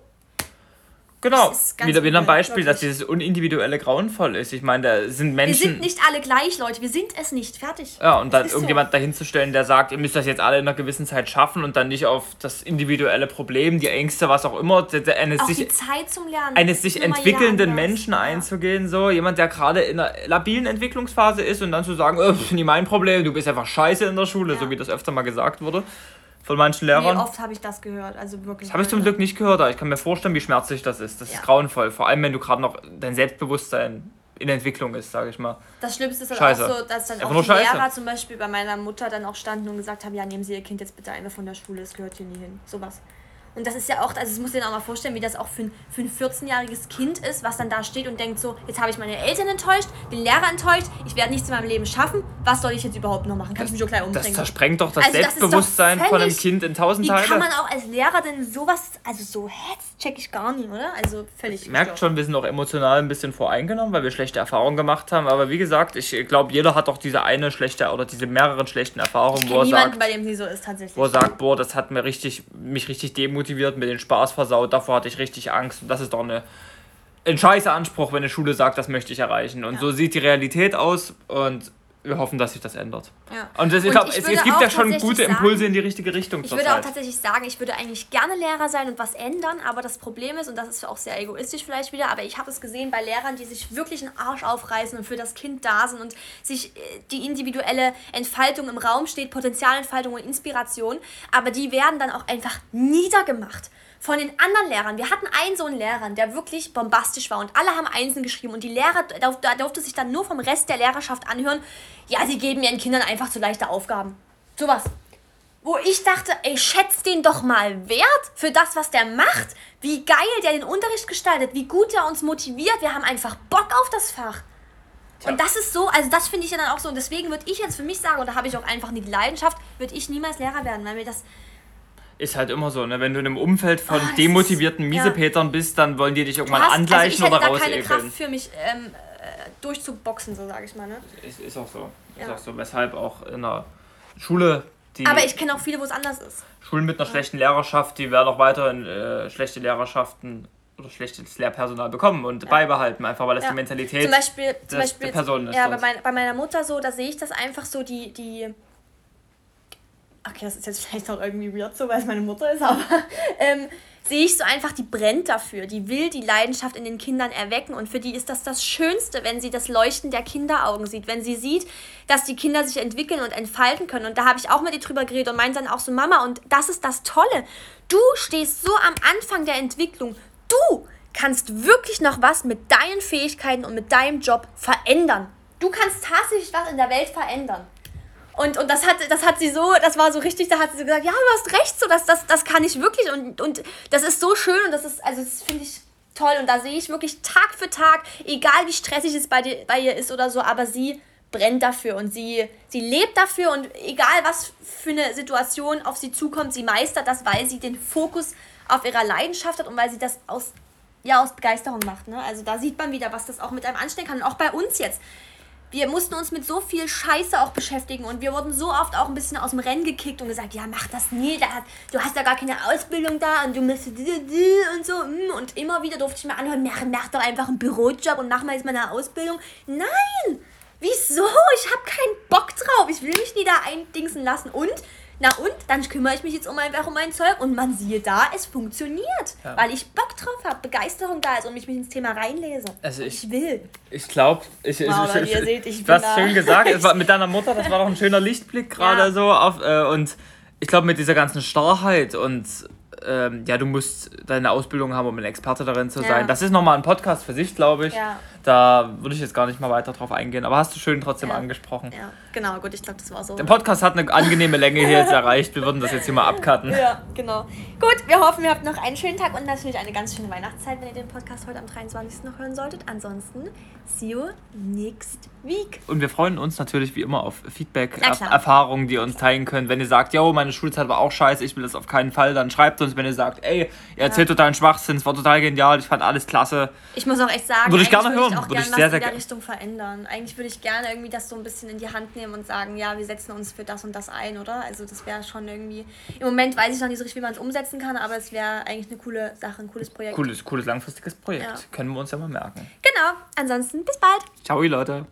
Genau, Das ist wieder, wieder ein Beispiel, dass dieses Unindividuelle grauenvoll ist. Ich meine, da sind wir Menschen. sind nicht alle gleich, Leute. Wir sind es nicht. Fertig. Ja, und dann ist so. irgendjemand dahinzustellen, der sagt, ihr müsst das jetzt alle in einer gewissen Zeit schaffen und dann nicht auf das individuelle Problem, die Ängste, was auch immer, eines Auch sich, die Zeit zum Lernen. eines sich entwickelnden. Menschen Ja. einzugehen, so jemand, der gerade in einer labilen Entwicklungsphase ist und dann zu sagen, äh, pf, nie mein Problem, du bist einfach scheiße in der Schule, Ja. so wie das öfter mal gesagt wurde von manchen Lehrern. oft habe ich das gehört. Also wirklich. Das habe ich zum Glück nicht gehört, aber ich kann mir vorstellen, wie schmerzlich das ist. Das Ja. ist grauenvoll, vor allem wenn du gerade noch dein Selbstbewusstsein in Entwicklung ist, sage ich mal. Das Schlimmste ist dann Scheiße. auch so, dass dann Einfach auch die Scheiße. Lehrer zum Beispiel bei meiner Mutter dann auch standen und gesagt haben, ja, nehmen Sie Ihr Kind jetzt bitte einmal von der Schule, das gehört hier nie hin. Sowas. Und das ist ja auch, also das muss dir auch mal vorstellen, wie das auch für ein, für ein 14-jähriges Kind ist, was dann da steht und denkt so, jetzt habe ich meine Eltern enttäuscht, den Lehrer enttäuscht, ich werde nichts in meinem Leben schaffen, was soll ich jetzt überhaupt noch machen? Kann ich mich so gleich Das umbringen? zersprengt doch das Also das ist doch Selbstbewusstsein von einem völlig- Kind in tausend Wie Teile. kann man auch als Lehrer denn sowas, also so, das check ich gar nicht, oder? Also völlig Merkt gestört. schon, wir sind auch emotional ein bisschen voreingenommen, weil wir schlechte Erfahrungen gemacht haben. Aber wie gesagt, ich glaube, jeder hat doch diese eine schlechte oder diese mehreren schlechten Erfahrungen, Ich wo er sagt, bei dem sie so ist, tatsächlich. wo er sagt, boah, das hat mir richtig, mich richtig demotiviert, mir den Spaß versaut, davor hatte ich richtig Angst. Und das ist doch eine, ein scheißer Anspruch, wenn eine Schule sagt, das möchte ich erreichen. Und Ja. so sieht die Realität aus und wir hoffen, dass sich das ändert. Ja. Und das, ich glaube, es, es gibt auch ja schon gute sagen- Impulse in die richtige Richtung Ich würde auch zurzeit. tatsächlich sagen, ich würde eigentlich gerne Lehrer sein und was ändern, aber das Problem ist, und das ist auch sehr egoistisch vielleicht wieder, aber ich habe es gesehen bei Lehrern, die sich wirklich einen Arsch aufreißen und für das Kind da sind und sich äh, die individuelle Entfaltung im Raum steht, Potenzialentfaltung und Inspiration, aber die werden dann auch einfach niedergemacht. Von den anderen Lehrern. Wir hatten einen so einen Lehrer, der wirklich bombastisch war und alle haben Einsen geschrieben und die Lehrer, da durfte sich dann nur vom Rest der Lehrerschaft anhören, ja, sie geben ihren Kindern einfach zu leichte Aufgaben. Sowas wo ich dachte, ey, schätzt den doch mal wert für das, was der macht. Wie geil der den Unterricht gestaltet, wie gut er uns motiviert. Wir haben einfach Bock auf das Fach. Und das ist so, also das finde ich ja dann auch so. Und deswegen würde ich jetzt für mich sagen, und da habe ich auch einfach nie die Leidenschaft, würde ich niemals Lehrer werden, weil mir das. Ist halt immer so, ne? Wenn du in einem Umfeld von das demotivierten ist- ja. Miesepetern bist, dann wollen die dich irgendwann hast, also ich angleichen hätte oder da keine rausekeln. Kraft für mich ähm, äh, durchzuboxen, so sage ich mal. Ne? Ist, ist auch so. Ist Ja. auch so. Weshalb auch in der Schule, die Aber ich kenne auch viele, wo es anders ist. Schulen mit einer schlechten Lehrerschaft, die werden auch weiterhin äh, schlechte Lehrerschaften oder schlechtes Lehrpersonal bekommen und beibehalten, einfach weil das Ja. die Mentalität Zum Beispiel, zum des- Beispiel der Person ist ja, bei, mein, bei meiner Mutter so, da sehe ich das einfach so, die, die. Okay, das ist jetzt vielleicht auch irgendwie weird so, weil es meine Mutter ist, aber ähm, sehe ich so einfach, die brennt dafür, die will die Leidenschaft in den Kindern erwecken und für die ist das das Schönste, wenn sie das Leuchten der Kinderaugen sieht, wenn sie sieht, dass die Kinder sich entwickeln und entfalten können. Und da habe ich auch mit ihr drüber geredet und meinte dann auch so, Mama, und das ist das Tolle. Du stehst so am Anfang der Entwicklung. Du kannst wirklich noch was mit deinen Fähigkeiten und mit deinem Job verändern. Du kannst tatsächlich was in der Welt verändern. Und, und das, hat, das hat sie so, das war so richtig, da hat sie gesagt, ja, du hast recht, so, das, das, das kann ich wirklich. Und, und das ist so schön und das ist, also das finde ich toll. Und da sehe ich wirklich Tag für Tag, egal wie stressig es bei, dir, bei ihr ist oder so, aber sie brennt dafür und sie, sie lebt dafür und egal was für eine Situation auf sie zukommt, sie meistert das, weil sie den Fokus auf ihrer Leidenschaft hat und weil sie das aus, ja, aus Begeisterung macht. Ne? Also da sieht man wieder, was das auch mit einem anstellen kann. Und auch bei uns jetzt wir mussten uns mit so viel Scheiße auch beschäftigen und wir wurden so oft auch ein bisschen aus dem Rennen gekickt und gesagt, ja, mach das nie, da du hast ja gar keine Ausbildung da und du musst und so mm. und immer wieder durfte ich mir anhören, mach, mach doch einfach einen Bürojob und mach mal jetzt mal eine Ausbildung. Nein! Wieso? Ich habe keinen Bock drauf. Ich will mich nie da eindingsen lassen und na und, dann kümmere ich mich jetzt um einfach um mein Zeug und man siehe da, es funktioniert, Ja. weil ich Bock drauf habe, Begeisterung da ist und mich, mich ins Thema reinlese. Also ich- ich will. Ich glaube, ich, ich, Wow, ich, ich, ihr seht, ich du hast bin da- schön gesagt, es war mit deiner Mutter, das war doch ein schöner Lichtblick gerade Ja. so auf äh, und ich glaube mit dieser ganzen Starrheit und ähm, ja, du musst deine Ausbildung haben, um ein Experte darin zu Ja. sein. Das ist nochmal ein Podcast für sich, glaube ich. Ja. Da würde ich jetzt gar nicht mal weiter drauf eingehen. Aber hast du schön trotzdem angesprochen. Ja, genau, gut, ich glaube, das war so. Der Podcast hat eine angenehme Länge hier jetzt erreicht. Wir würden das jetzt hier mal abcutten. Ja, genau. Gut, wir hoffen, ihr habt noch einen schönen Tag und natürlich eine ganz schöne Weihnachtszeit, wenn ihr den Podcast heute am 23. noch hören solltet. Ansonsten, see you next week. Und wir freuen uns natürlich wie immer auf Feedback. Erfahrungen, die ihr uns teilen könnt. Wenn ihr sagt, yo, meine Schulzeit war auch scheiße, ich will das auf keinen Fall, dann schreibt uns. Wenn ihr sagt, ey, ihr erzählt totalen Schwachsinn, es war total genial, ich fand alles klasse. Ich muss auch echt sagen, Würde ich gerne würde hören. ich auch Würde ich gerne sehr, was sehr in der Richtung verändern. Eigentlich würde ich gerne irgendwie das so ein bisschen in die Hand nehmen und sagen, ja, wir setzen uns für das und das ein, oder? Also das wäre schon irgendwie. Im Moment weiß ich noch nicht so richtig, wie man es umsetzen kann, aber es wäre eigentlich eine coole Sache, ein cooles Projekt. Cooles, cooles langfristiges Projekt. Ja. Können wir uns ja mal merken. Genau. Ansonsten bis bald. Ciao, ihr Leute.